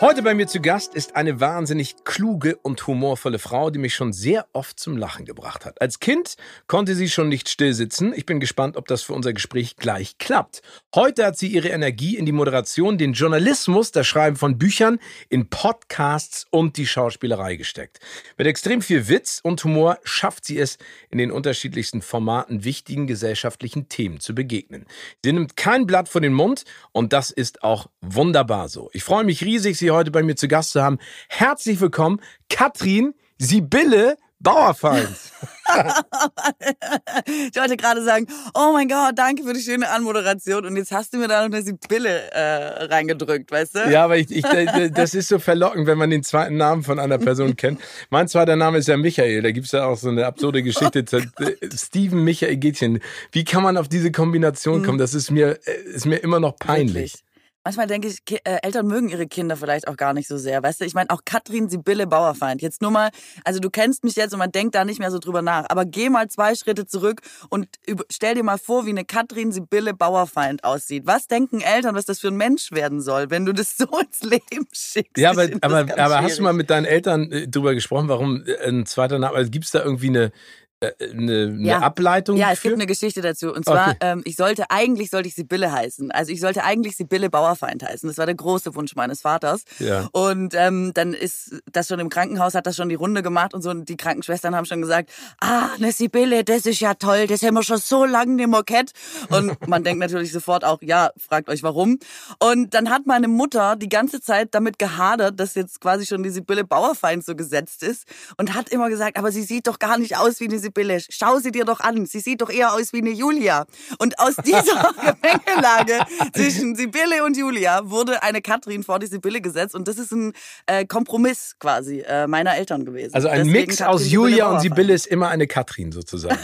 Heute bei mir zu Gast ist eine wahnsinnig kluge und humorvolle Frau, die mich schon sehr oft zum Lachen gebracht hat. Als Kind konnte sie schon nicht still sitzen. Ich bin gespannt, ob das für unser Gespräch gleich klappt. Heute hat sie ihre Energie in die Moderation, den Journalismus, das Schreiben von Büchern, in Podcasts und die Schauspielerei gesteckt. Mit extrem viel Witz und Humor schafft sie es, in den unterschiedlichsten Formaten wichtigen gesellschaftlichen Themen zu begegnen. Sie nimmt kein Blatt vor den Mund und das ist auch wunderbar so. Ich freue mich riesig, sie heute bei mir zu Gast zu haben. Herzlich willkommen, Katrin Sibylle Bauerfeind. ich wollte gerade sagen, oh mein Gott, danke für die schöne Anmoderation. Und jetzt hast du mir da noch eine Sibylle äh, reingedrückt, weißt du? Ja, aber ich, ich, das ist so verlockend, wenn man den zweiten Namen von einer Person kennt. Mein zweiter Name ist ja Michael. Da gibt's ja auch so eine absurde Geschichte. Okay. Steven Michael Gätchen. Wie kann man auf diese Kombination kommen? Das ist mir, äh, ist mir immer noch peinlich. Wirklich? Manchmal denke ich, äh, Eltern mögen ihre Kinder vielleicht auch gar nicht so sehr. Weißt du, ich meine, auch Katrin Sibylle Bauerfeind. Jetzt nur mal, also du kennst mich jetzt und man denkt da nicht mehr so drüber nach. Aber geh mal zwei Schritte zurück und stell dir mal vor, wie eine Katrin Sibylle Bauerfeind aussieht. Was denken Eltern, was das für ein Mensch werden soll, wenn du das so ins Leben schickst? Ja, aber, aber, aber hast du mal mit deinen Eltern äh, drüber gesprochen, warum äh, ein zweiter Name? Also gibt es da irgendwie eine, eine, eine ja. Ableitung? Ja, es gibt eine Geschichte dazu. Und zwar, okay. ähm, ich sollte, eigentlich sollte ich Sibylle heißen. Also ich sollte eigentlich Sibylle Bauerfeind heißen. Das war der große Wunsch meines Vaters. Ja. Und ähm, dann ist das schon im Krankenhaus, hat das schon die Runde gemacht und so. Und die Krankenschwestern haben schon gesagt, ah, eine Sibylle, das ist ja toll, das haben wir schon so lange nicht mehr kennt. Und man denkt natürlich sofort auch, ja, fragt euch warum. Und dann hat meine Mutter die ganze Zeit damit gehadert, dass jetzt quasi schon die Sibylle Bauerfeind so gesetzt ist. Und hat immer gesagt, aber sie sieht doch gar nicht aus wie eine Sibylle Sibylle, schau sie dir doch an. Sie sieht doch eher aus wie eine Julia. Und aus dieser Gemengelage zwischen Sibylle und Julia wurde eine Katrin vor die Sibylle gesetzt. Und das ist ein äh, Kompromiss quasi äh, meiner Eltern gewesen. Also ein Deswegen Mix Katrin aus Julia und Sibylle ist immer eine Katrin sozusagen.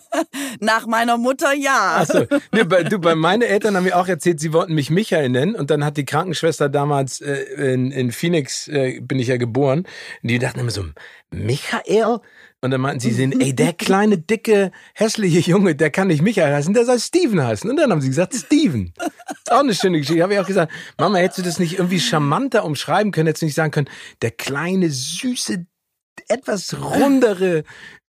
Nach meiner Mutter ja. Achso, nee, bei, du, bei meine Eltern haben mir auch erzählt, sie wollten mich Michael nennen. Und dann hat die Krankenschwester damals äh, in, in Phoenix, äh, bin ich ja geboren, die dachten immer so, Michael? Und dann meinten sie, ey, der kleine, dicke, hässliche Junge, der kann nicht Michael heißen, der soll Steven heißen. Und dann haben sie gesagt, Steven. Auch eine schöne Geschichte. Habe ich auch gesagt, Mama, hättest du das nicht irgendwie charmanter umschreiben können? Hättest du nicht sagen können, der kleine, süße, etwas rundere,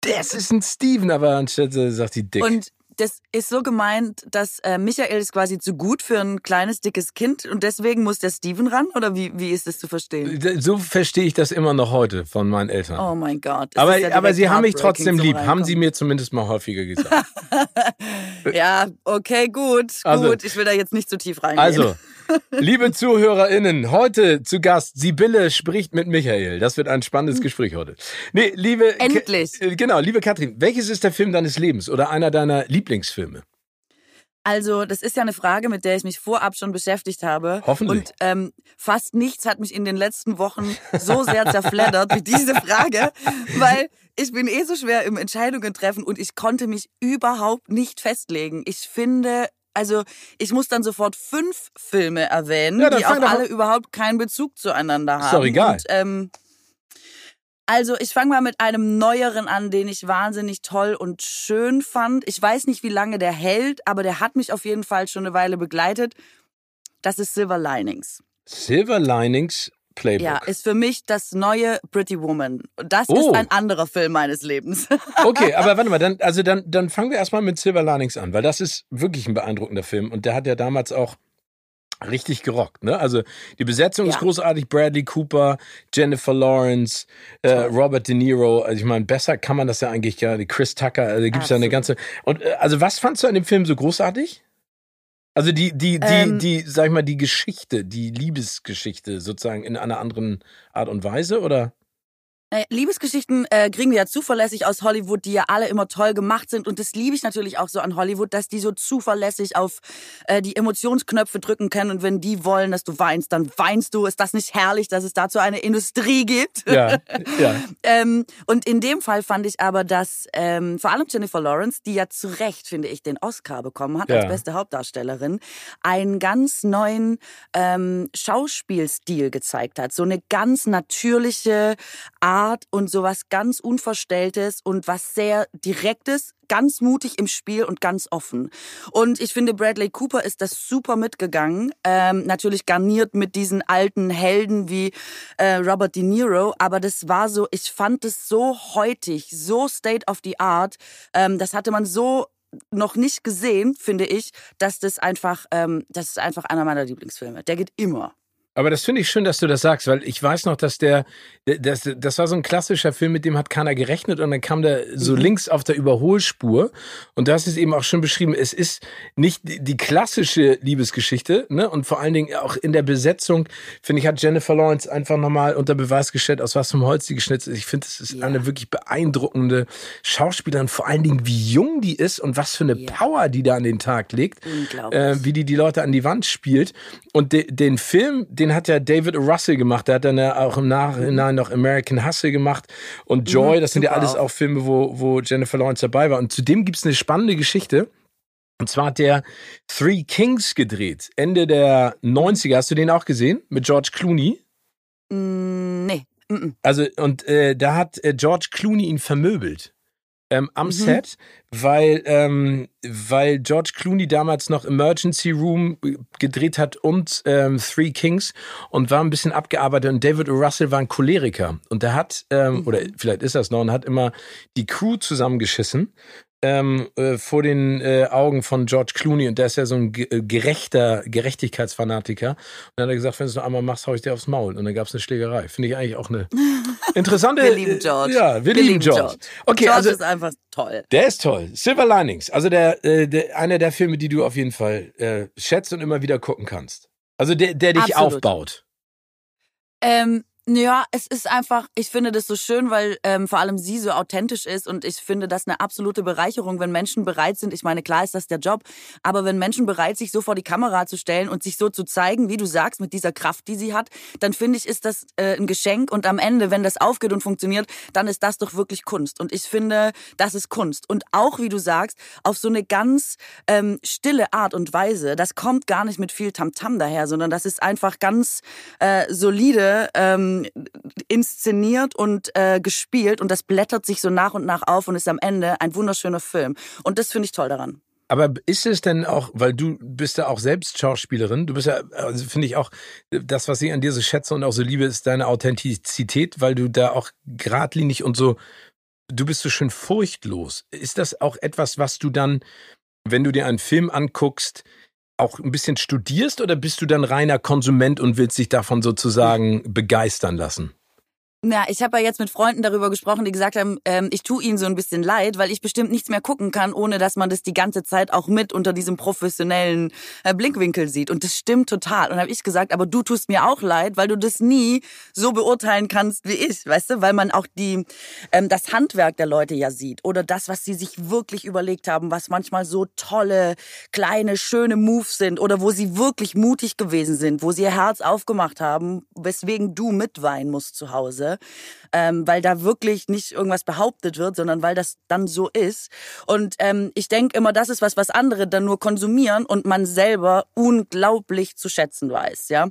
das ist ein Steven. Aber anstatt sagt sie dick. Und das ist so gemeint, dass äh, Michael ist quasi zu gut für ein kleines, dickes Kind und deswegen muss der Steven ran? Oder wie, wie ist das zu verstehen? So verstehe ich das immer noch heute von meinen Eltern. Oh mein Gott. Aber, ja aber sie haben mich trotzdem lieb, haben sie mir zumindest mal häufiger gesagt. ja, okay, gut, also, gut. Ich will da jetzt nicht zu tief reingehen. Also, Liebe ZuhörerInnen, heute zu Gast Sibylle spricht mit Michael. Das wird ein spannendes Gespräch heute. Nee, liebe. Endlich. Ke genau, liebe Katrin, welches ist der Film deines Lebens oder einer deiner Lieblingsfilme? Also, das ist ja eine Frage, mit der ich mich vorab schon beschäftigt habe. Hoffentlich. Und ähm, fast nichts hat mich in den letzten Wochen so sehr zerfleddert wie diese Frage, weil ich bin eh so schwer im Entscheidungen treffen und ich konnte mich überhaupt nicht festlegen. Ich finde, also ich muss dann sofort fünf Filme erwähnen, ja, die auch alle überhaupt keinen Bezug zueinander haben. Ist doch egal. Und, ähm, also ich fange mal mit einem neueren an, den ich wahnsinnig toll und schön fand. Ich weiß nicht, wie lange der hält, aber der hat mich auf jeden Fall schon eine Weile begleitet. Das ist Silver Linings. Silver Linings Playbook. Ja, ist für mich das neue Pretty Woman. Das oh. ist ein anderer Film meines Lebens. okay, aber warte mal, dann, also dann, dann fangen wir erstmal mit Silver Linings an, weil das ist wirklich ein beeindruckender Film und der hat ja damals auch richtig gerockt. Ne? Also die Besetzung ja. ist großartig. Bradley Cooper, Jennifer Lawrence, äh, Robert De Niro. Also ich meine, besser kann man das ja eigentlich gar nicht. Chris Tucker, also da gibt es ja eine ganze. Und äh, also was fandst du an dem Film so großartig? Also die, die, die, ähm, die, sag ich mal, die Geschichte, die Liebesgeschichte sozusagen in einer anderen Art und Weise, oder? Äh, Liebesgeschichten äh, kriegen wir ja zuverlässig aus Hollywood, die ja alle immer toll gemacht sind. Und das liebe ich natürlich auch so an Hollywood, dass die so zuverlässig auf äh, die Emotionsknöpfe drücken können. Und wenn die wollen, dass du weinst, dann weinst du. Ist das nicht herrlich, dass es dazu eine Industrie gibt? Ja, ja. ähm, und in dem Fall fand ich aber, dass ähm, vor allem Jennifer Lawrence, die ja zu Recht, finde ich, den Oscar bekommen hat ja. als beste Hauptdarstellerin, einen ganz neuen ähm, Schauspielstil gezeigt hat. So eine ganz natürliche Art, Art und sowas ganz Unverstelltes und was sehr Direktes, ganz mutig im Spiel und ganz offen. Und ich finde, Bradley Cooper ist das super mitgegangen. Ähm, natürlich garniert mit diesen alten Helden wie äh, Robert De Niro, aber das war so, ich fand es so heutig, so state of the art. Ähm, das hatte man so noch nicht gesehen, finde ich, dass das einfach, ähm, das ist einfach einer meiner Lieblingsfilme. Der geht immer. Aber das finde ich schön, dass du das sagst, weil ich weiß noch, dass der, das, das war so ein klassischer Film, mit dem hat keiner gerechnet und dann kam der so mhm. links auf der Überholspur und du hast es eben auch schon beschrieben, es ist nicht die klassische Liebesgeschichte, ne? Und vor allen Dingen auch in der Besetzung, finde ich, hat Jennifer Lawrence einfach nochmal unter Beweis gestellt, aus was vom Holz sie geschnitzt ist. Ich finde, es ist ja. eine wirklich beeindruckende Schauspielerin, vor allen Dingen, wie jung die ist und was für eine ja. Power die da an den Tag legt, äh, wie die die Leute an die Wand spielt. Und de, den Film, den den hat ja David Russell gemacht. Der hat dann ja auch im Nachhinein noch American Hustle gemacht und Joy. Mhm, das sind ja alles auch Filme, wo, wo Jennifer Lawrence dabei war. Und zudem gibt es eine spannende Geschichte. Und zwar hat der Three Kings gedreht. Ende der 90er. Hast du den auch gesehen? Mit George Clooney? Mm, nee. Also, und äh, da hat äh, George Clooney ihn vermöbelt ähm, am mhm. Set, weil, ähm, weil George Clooney damals noch Emergency Room gedreht hat und ähm, Three Kings und war ein bisschen abgearbeitet und David o. Russell war ein Choleriker und der hat, ähm, mhm. oder vielleicht ist das noch, und hat immer die Crew zusammengeschissen ähm, äh, vor den äh, Augen von George Clooney und der ist ja so ein äh, gerechter Gerechtigkeitsfanatiker. Und dann hat er gesagt, wenn du es noch einmal machst, hau ich dir aufs Maul. Und dann gab es eine Schlägerei. Finde ich eigentlich auch eine interessante. wir lieben George. Ja, wir, wir lieben George. George. Okay, George also, ist einfach toll. Der ist toll. Silver Linings, also der, äh, der einer der Filme, die du auf jeden Fall äh, schätzt und immer wieder gucken kannst. Also der, der dich Absolut. aufbaut. Ähm, ja, es ist einfach, ich finde das so schön, weil ähm, vor allem sie so authentisch ist und ich finde das eine absolute Bereicherung, wenn Menschen bereit sind. Ich meine, klar ist das der Job, aber wenn Menschen bereit sich so vor die Kamera zu stellen und sich so zu zeigen, wie du sagst, mit dieser Kraft, die sie hat, dann finde ich, ist das äh, ein Geschenk und am Ende, wenn das aufgeht und funktioniert, dann ist das doch wirklich Kunst. Und ich finde, das ist Kunst. Und auch, wie du sagst, auf so eine ganz ähm, stille Art und Weise, das kommt gar nicht mit viel Tamtam -Tam daher, sondern das ist einfach ganz äh, solide. Ähm, inszeniert und äh, gespielt und das blättert sich so nach und nach auf und ist am Ende ein wunderschöner Film. Und das finde ich toll daran. Aber ist es denn auch, weil du bist ja auch selbst Schauspielerin, du bist ja, also finde ich auch, das, was ich an dir so schätze und auch so liebe, ist deine Authentizität, weil du da auch geradlinig und so, du bist so schön furchtlos. Ist das auch etwas, was du dann, wenn du dir einen Film anguckst, auch ein bisschen studierst oder bist du dann reiner Konsument und willst dich davon sozusagen begeistern lassen? Na, ich habe ja jetzt mit Freunden darüber gesprochen, die gesagt haben, ähm, ich tue ihnen so ein bisschen leid, weil ich bestimmt nichts mehr gucken kann, ohne dass man das die ganze Zeit auch mit unter diesem professionellen äh, Blickwinkel sieht. Und das stimmt total. Und habe ich gesagt, aber du tust mir auch leid, weil du das nie so beurteilen kannst wie ich, weißt du, weil man auch die ähm, das Handwerk der Leute ja sieht oder das, was sie sich wirklich überlegt haben, was manchmal so tolle kleine schöne Moves sind oder wo sie wirklich mutig gewesen sind, wo sie ihr Herz aufgemacht haben, weswegen du mitweinen musst zu Hause ähm, weil da wirklich nicht irgendwas behauptet wird, sondern weil das dann so ist. Und ähm, ich denke immer, das ist was, was andere dann nur konsumieren und man selber unglaublich zu schätzen weiß. Ja.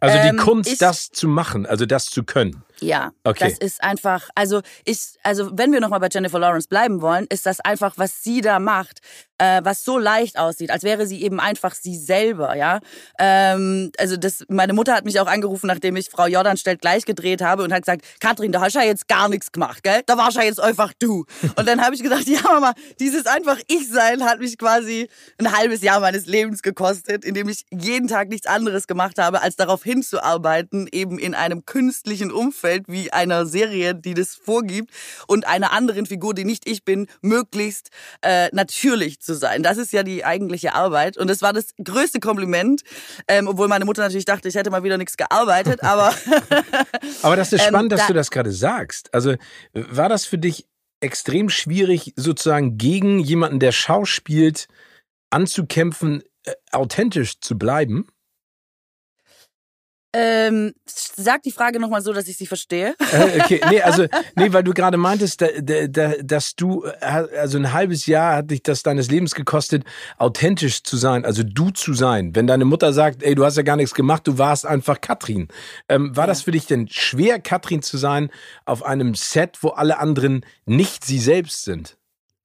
Also die ähm, Kunst, das zu machen, also das zu können. Ja, okay. das ist einfach, also ich, also wenn wir nochmal bei Jennifer Lawrence bleiben wollen, ist das einfach, was sie da macht, äh, was so leicht aussieht, als wäre sie eben einfach sie selber, ja. Ähm, also das, meine Mutter hat mich auch angerufen, nachdem ich Frau Jordan stellt gleich gedreht habe und hat gesagt, Katrin, da hast ja jetzt gar nichts gemacht, gell? Da warst ja jetzt einfach du. Und dann habe ich gedacht, ja Mama, dieses einfach Ich-Sein hat mich quasi ein halbes Jahr meines Lebens gekostet, indem ich jeden Tag nichts anderes gemacht habe, als darauf hinzuarbeiten, eben in einem künstlichen Umfeld wie einer Serie, die das vorgibt und einer anderen Figur, die nicht ich bin, möglichst äh, natürlich zu sein. Das ist ja die eigentliche Arbeit. Und das war das größte Kompliment, ähm, obwohl meine Mutter natürlich dachte, ich hätte mal wieder nichts gearbeitet, aber. aber das ist ähm, spannend, ähm, dass da, du das gerade sagst. Also war das für dich extrem schwierig, sozusagen gegen jemanden, der schauspielt, anzukämpfen, äh, authentisch zu bleiben? Ähm, sag die Frage nochmal so, dass ich sie verstehe. Äh, okay, nee, also, nee, weil du gerade meintest, da, da, dass du, äh, also ein halbes Jahr hat dich das deines Lebens gekostet, authentisch zu sein, also du zu sein. Wenn deine Mutter sagt, ey, du hast ja gar nichts gemacht, du warst einfach Katrin. Ähm, war ja. das für dich denn schwer, Katrin zu sein auf einem Set, wo alle anderen nicht sie selbst sind?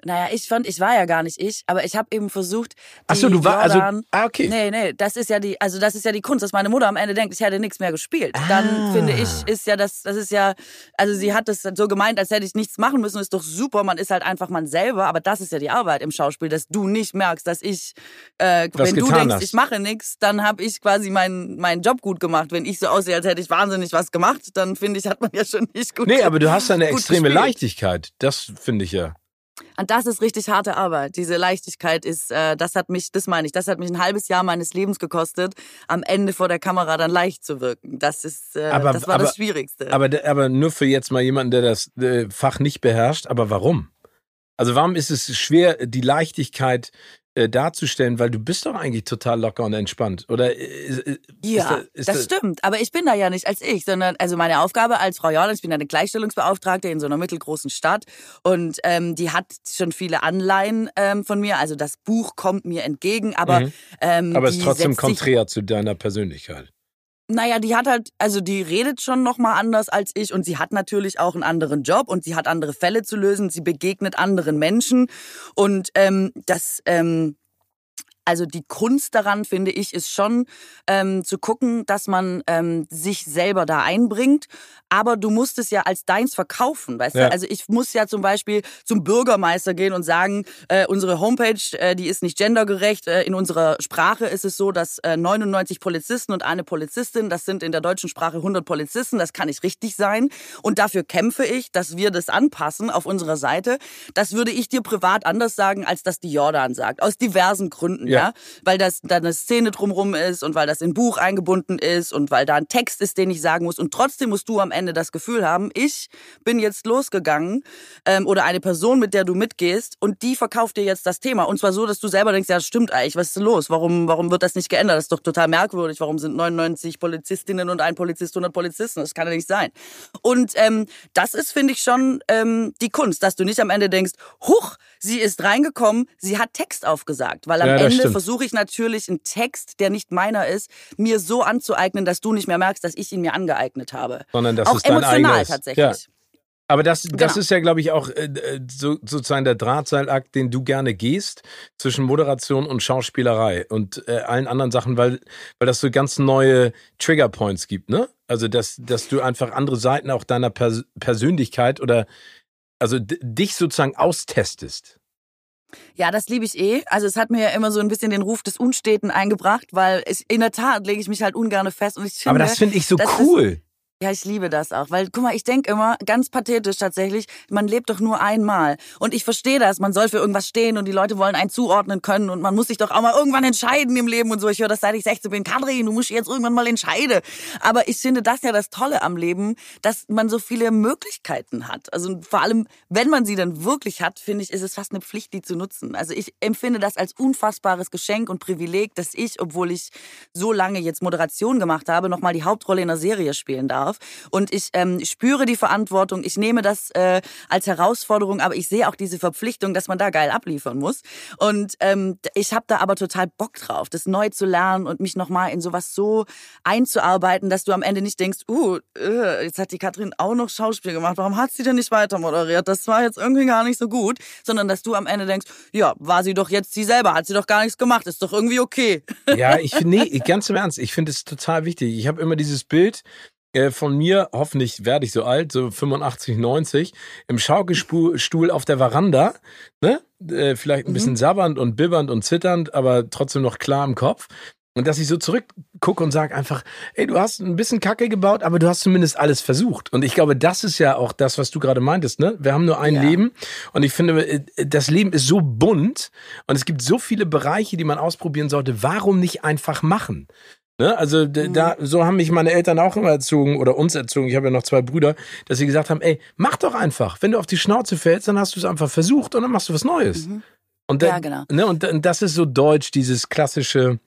Naja, ich fand, ich war ja gar nicht ich, aber ich habe eben versucht. Ach so, du warst also. Ah, okay. Nee, nee, das ist ja die, also das ist ja die Kunst, dass meine Mutter am Ende denkt, ich hätte nichts mehr gespielt. Ah. Dann finde ich, ist ja das, das ist ja, also sie hat das so gemeint, als hätte ich nichts machen müssen, ist doch super, man ist halt einfach man selber, aber das ist ja die Arbeit im Schauspiel, dass du nicht merkst, dass ich, äh, wenn du denkst, hast. ich mache nichts, dann habe ich quasi meinen meinen Job gut gemacht. Wenn ich so aussehe, als hätte ich wahnsinnig was gemacht, dann finde ich, hat man ja schon nicht gut. Nee, aber du hast eine extreme gespielt. Leichtigkeit. Das finde ich ja. Und das ist richtig harte Arbeit. Diese Leichtigkeit ist, äh, das hat mich, das meine ich, das hat mich ein halbes Jahr meines Lebens gekostet, am Ende vor der Kamera dann leicht zu wirken. Das ist, äh, aber, das war aber, das Schwierigste. Aber, aber nur für jetzt mal jemanden, der das äh, Fach nicht beherrscht. Aber warum? Also warum ist es schwer, die Leichtigkeit äh, darzustellen, weil du bist doch eigentlich total locker und entspannt, oder? Ist, ist ja, da, das, das stimmt. Aber ich bin da ja nicht als ich, sondern also meine Aufgabe als Frau Jordan, ich bin eine Gleichstellungsbeauftragte in so einer mittelgroßen Stadt und ähm, die hat schon viele Anleihen ähm, von mir. Also das Buch kommt mir entgegen, aber mhm. ähm, aber es ist trotzdem konträr zu deiner Persönlichkeit. Naja, die hat halt, also die redet schon nochmal anders als ich und sie hat natürlich auch einen anderen Job und sie hat andere Fälle zu lösen, sie begegnet anderen Menschen und ähm, das, ähm, also die Kunst daran, finde ich, ist schon ähm, zu gucken, dass man ähm, sich selber da einbringt. Aber du musst es ja als deins verkaufen, weißt ja. du? Also ich muss ja zum Beispiel zum Bürgermeister gehen und sagen, äh, unsere Homepage, äh, die ist nicht gendergerecht. Äh, in unserer Sprache ist es so, dass äh, 99 Polizisten und eine Polizistin, das sind in der deutschen Sprache 100 Polizisten, das kann nicht richtig sein. Und dafür kämpfe ich, dass wir das anpassen auf unserer Seite. Das würde ich dir privat anders sagen, als das die Jordan sagt. Aus diversen Gründen ja. ja, weil das da eine Szene drumrum ist und weil das in Buch eingebunden ist und weil da ein Text ist, den ich sagen muss und trotzdem musst du am Ende das Gefühl haben, ich bin jetzt losgegangen ähm, oder eine Person, mit der du mitgehst und die verkauft dir jetzt das Thema und zwar so, dass du selber denkst, ja, das stimmt eigentlich, was ist denn los? Warum, warum wird das nicht geändert? Das ist doch total merkwürdig. Warum sind 99 Polizistinnen und ein Polizist 100 Polizisten? Das kann ja nicht sein. Und ähm, das ist, finde ich, schon ähm, die Kunst, dass du nicht am Ende denkst, huch, sie ist reingekommen, sie hat Text aufgesagt, weil am ja, Ende versuche ich natürlich einen Text, der nicht meiner ist, mir so anzueignen, dass du nicht mehr merkst, dass ich ihn mir angeeignet habe. Sondern dass auch es dein emotional tatsächlich. Ja. Aber das, das genau. ist ja, glaube ich, auch äh, so, sozusagen der Drahtseilakt, den du gerne gehst zwischen Moderation und Schauspielerei und äh, allen anderen Sachen, weil, weil das so ganz neue Triggerpoints gibt, ne? Also, dass, dass du einfach andere Seiten auch deiner Pers Persönlichkeit oder also dich sozusagen austestest. Ja, das liebe ich eh. Also es hat mir ja immer so ein bisschen den Ruf des Unsteten eingebracht, weil ich, in der Tat lege ich mich halt ungern fest und ich finde. Aber das finde ich so cool. Ja, ich liebe das auch, weil guck mal, ich denk immer ganz pathetisch tatsächlich, man lebt doch nur einmal und ich verstehe das, man soll für irgendwas stehen und die Leute wollen einen zuordnen können und man muss sich doch auch mal irgendwann entscheiden im Leben und so. Ich höre das seit ich 16 bin, Kadri, du musst jetzt irgendwann mal entscheiden. Aber ich finde das ja das Tolle am Leben, dass man so viele Möglichkeiten hat. Also vor allem, wenn man sie dann wirklich hat, finde ich, ist es fast eine Pflicht, die zu nutzen. Also ich empfinde das als unfassbares Geschenk und Privileg, dass ich, obwohl ich so lange jetzt Moderation gemacht habe, nochmal die Hauptrolle in einer Serie spielen darf darf. Und ich ähm, spüre die Verantwortung, ich nehme das äh, als Herausforderung, aber ich sehe auch diese Verpflichtung, dass man da geil abliefern muss. Und ähm, ich habe da aber total Bock drauf, das neu zu lernen und mich nochmal in sowas so einzuarbeiten, dass du am Ende nicht denkst, uh, äh, jetzt hat die Katrin auch noch Schauspiel gemacht, warum hat sie denn nicht weiter moderiert? Das war jetzt irgendwie gar nicht so gut, sondern dass du am Ende denkst, ja, war sie doch jetzt sie selber, hat sie doch gar nichts gemacht, ist doch irgendwie okay. Ja, ich nee, ganz im Ernst, ich finde es total wichtig. Ich habe immer dieses Bild, von mir, hoffentlich werde ich so alt, so 85, 90, im Schaukelstuhl auf der Veranda, ne? Äh, vielleicht ein mhm. bisschen sabbernd und bibbernd und zitternd, aber trotzdem noch klar im Kopf. Und dass ich so zurückgucke und sage einfach, ey, du hast ein bisschen Kacke gebaut, aber du hast zumindest alles versucht. Und ich glaube, das ist ja auch das, was du gerade meintest, ne? Wir haben nur ein ja. Leben. Und ich finde, äh, das Leben ist so bunt und es gibt so viele Bereiche, die man ausprobieren sollte. Warum nicht einfach machen? Ne? Also mhm. da, so haben mich meine Eltern auch immer erzogen oder uns erzogen. Ich habe ja noch zwei Brüder, dass sie gesagt haben, ey, mach doch einfach. Wenn du auf die Schnauze fällst, dann hast du es einfach versucht und dann machst du was Neues. Mhm. Und, ja, genau. ne, und, und das ist so deutsch, dieses klassische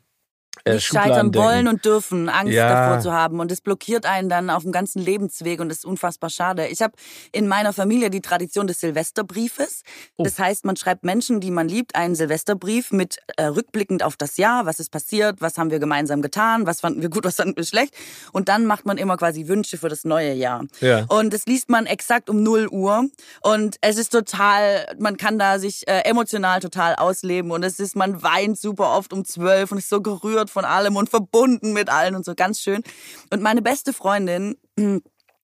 äh, scheitern wollen und dürfen, Angst ja. davor zu haben. Und es blockiert einen dann auf dem ganzen Lebensweg und das ist unfassbar schade. Ich habe in meiner Familie die Tradition des Silvesterbriefes. Oh. Das heißt, man schreibt Menschen, die man liebt, einen Silvesterbrief mit äh, rückblickend auf das Jahr, was ist passiert, was haben wir gemeinsam getan, was fanden wir gut, was fanden wir schlecht. Und dann macht man immer quasi Wünsche für das neue Jahr. Ja. Und das liest man exakt um 0 Uhr. Und es ist total, man kann da sich äh, emotional total ausleben. Und es ist, man weint super oft um 12 und ist so gerührt von allem und verbunden mit allen und so ganz schön. Und meine beste Freundin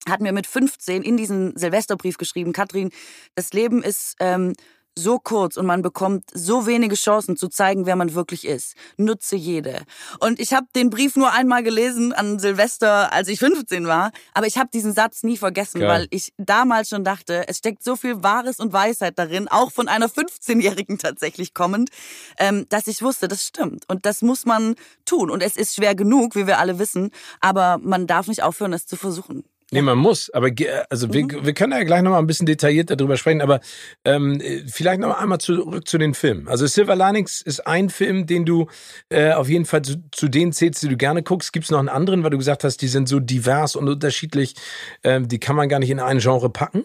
hat mir mit 15 in diesen Silvesterbrief geschrieben, Katrin, das Leben ist ähm, so kurz und man bekommt so wenige Chancen zu zeigen, wer man wirklich ist. Nutze jede. Und ich habe den Brief nur einmal gelesen an Silvester, als ich 15 war, aber ich habe diesen Satz nie vergessen, Geil. weil ich damals schon dachte, es steckt so viel Wahres und Weisheit darin, auch von einer 15-Jährigen tatsächlich kommend, ähm, dass ich wusste, das stimmt und das muss man tun. Und es ist schwer genug, wie wir alle wissen, aber man darf nicht aufhören, es zu versuchen. Nee, man muss. Aber also mhm. wir, wir können ja gleich nochmal ein bisschen detaillierter darüber sprechen, aber ähm, vielleicht noch einmal zurück zu den Filmen. Also Silver Linings ist ein Film, den du äh, auf jeden Fall zu, zu denen zählst, die du gerne guckst. Gibt es noch einen anderen, weil du gesagt hast, die sind so divers und unterschiedlich, ähm, die kann man gar nicht in ein Genre packen?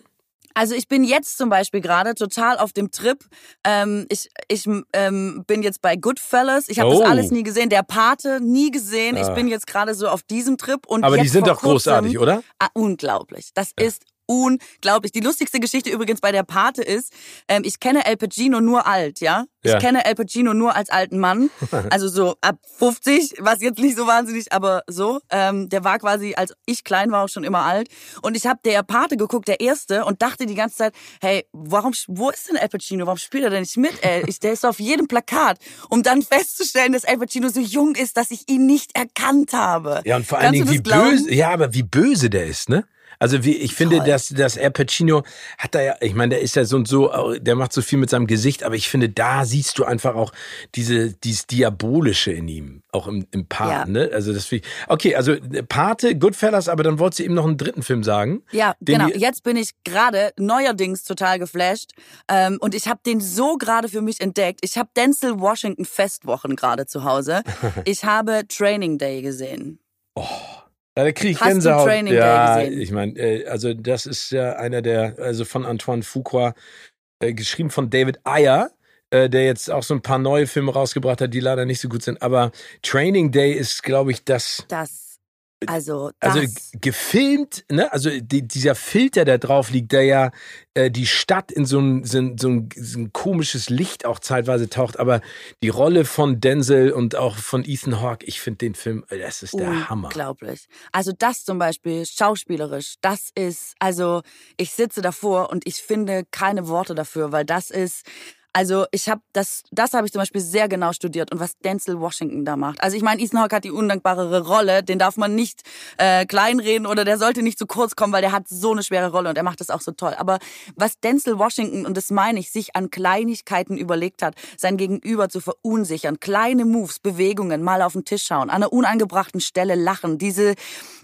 Also ich bin jetzt zum Beispiel gerade total auf dem Trip. Ähm, ich ich ähm, bin jetzt bei Goodfellas. Ich habe oh. das alles nie gesehen. Der Pate nie gesehen. Ah. Ich bin jetzt gerade so auf diesem Trip. Und Aber die sind doch großartig, oder? Ah, unglaublich. Das ja. ist unglaublich. Die lustigste Geschichte übrigens bei der Pate ist, ähm, ich kenne El Pacino nur alt, ja? Ich ja. kenne El Pacino nur als alten Mann, also so ab 50, was jetzt nicht so wahnsinnig, aber so. Ähm, der war quasi, als ich klein war, auch schon immer alt. Und ich habe der Pate geguckt, der erste, und dachte die ganze Zeit, hey, warum, wo ist denn El Pacino? Warum spielt er denn nicht mit? Ey? Ich, der ist auf jedem Plakat. Um dann festzustellen, dass El Pacino so jung ist, dass ich ihn nicht erkannt habe. Ja, und vor allen Dingen, wie böse, ja, aber wie böse der ist, ne? Also wie, ich finde, Voll. dass, dass Al Pacino hat da ja, ich meine, der ist ja so und so, der macht so viel mit seinem Gesicht, aber ich finde, da siehst du einfach auch diese, dieses Diabolische in ihm, auch im, im Part, ja. ne? Also das ich, okay, also Pate, Goodfellas, aber dann wolltest du eben noch einen dritten Film sagen. Ja, genau. Jetzt bin ich gerade neuerdings total geflasht ähm, und ich habe den so gerade für mich entdeckt. Ich habe Denzel Washington Festwochen gerade zu Hause. Ich habe Training Day gesehen. Oh. Ja, da kriege ich Hast Gänsehaut. Du Training ja, Day gesehen? ich meine, äh, also das ist ja einer der, also von Antoine Fuqua, äh, geschrieben von David Ayer, äh, der jetzt auch so ein paar neue Filme rausgebracht hat, die leider nicht so gut sind. Aber Training Day ist, glaube ich, das. Das also, also gefilmt, ne? Also die, dieser Filter, der drauf liegt, der ja äh, die Stadt in so ein, so, ein, so, ein, komisches Licht auch zeitweise taucht, aber die Rolle von Denzel und auch von Ethan Hawke, ich finde den Film, äh, das ist der Hammer. Unglaublich. Also das zum Beispiel, schauspielerisch, das ist, also ich sitze davor und ich finde keine Worte dafür, weil das ist, also ich habe das, das habe ich zum Beispiel sehr genau studiert und was Denzel Washington da macht. Also ich meine, Ethan Hawke hat die undankbarere Rolle, den darf man nicht äh, kleinreden oder der sollte nicht zu kurz kommen, weil der hat so eine schwere Rolle und er macht das auch so toll. Aber was Denzel Washington, und das meine ich, sich an Kleinigkeiten überlegt hat, sein Gegenüber zu verunsichern, kleine Moves, Bewegungen, mal auf den Tisch schauen, an einer unangebrachten Stelle lachen, diese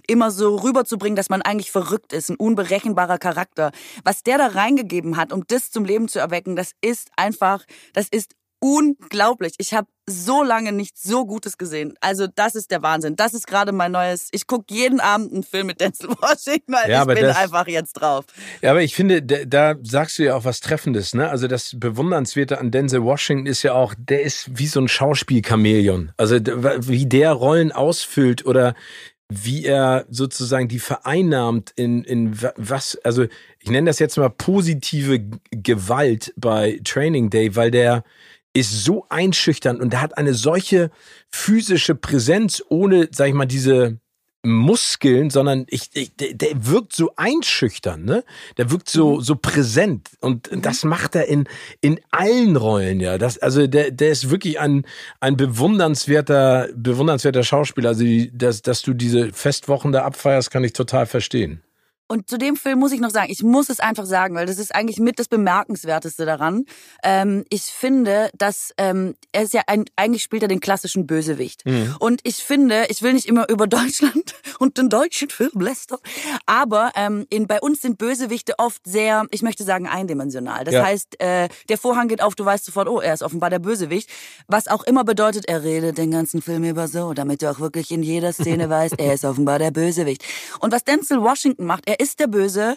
immer so rüberzubringen, dass man eigentlich verrückt ist, ein unberechenbarer Charakter. Was der da reingegeben hat, um das zum Leben zu erwecken, das ist einfach, das ist unglaublich. Ich habe so lange nicht so Gutes gesehen. Also das ist der Wahnsinn. Das ist gerade mein neues. Ich gucke jeden Abend einen Film mit Denzel Washington, weil ja, ich bin das, einfach jetzt drauf. Ja, aber ich finde, da, da, sagst du ja auch was Treffendes. Ne? Also das Bewundernswerte an Denzel Washington ist ja auch, der ist wie so ein Schauspielchamäleon. Also wie der Rollen ausfüllt oder wie er sozusagen die vereinnahmt in, in was, also ich nenne das jetzt mal positive Gewalt bei Training Day, weil der ist so einschüchternd und der hat eine solche physische Präsenz ohne, sag ich mal, diese Muskeln, sondern ich, ich der, der, wirkt so einschüchtern, ne? Der wirkt so mhm. so präsent und mhm. das macht er in in allen Rollen, ja. Das also der der ist wirklich ein ein bewundernswerter bewundernswerter Schauspieler. Also dass dass du diese Festwochen da abfeierst, kann ich total verstehen. Und zu dem Film muss ich noch sagen, ich muss es einfach sagen, weil das ist eigentlich mit das Bemerkenswerteste daran. Ähm, ich finde, dass ähm, er ist ja ein, eigentlich spielt er den klassischen Bösewicht. Mhm. Und ich finde, ich will nicht immer über Deutschland und den deutschen Film lästern, aber ähm, in, bei uns sind Bösewichte oft sehr, ich möchte sagen, eindimensional. Das ja. heißt, äh, der Vorhang geht auf, du weißt sofort, oh, er ist offenbar der Bösewicht. Was auch immer bedeutet, er redet den ganzen Film über so, damit du auch wirklich in jeder Szene weißt, er ist offenbar der Bösewicht. Und was Denzel Washington macht, er ist der Böse,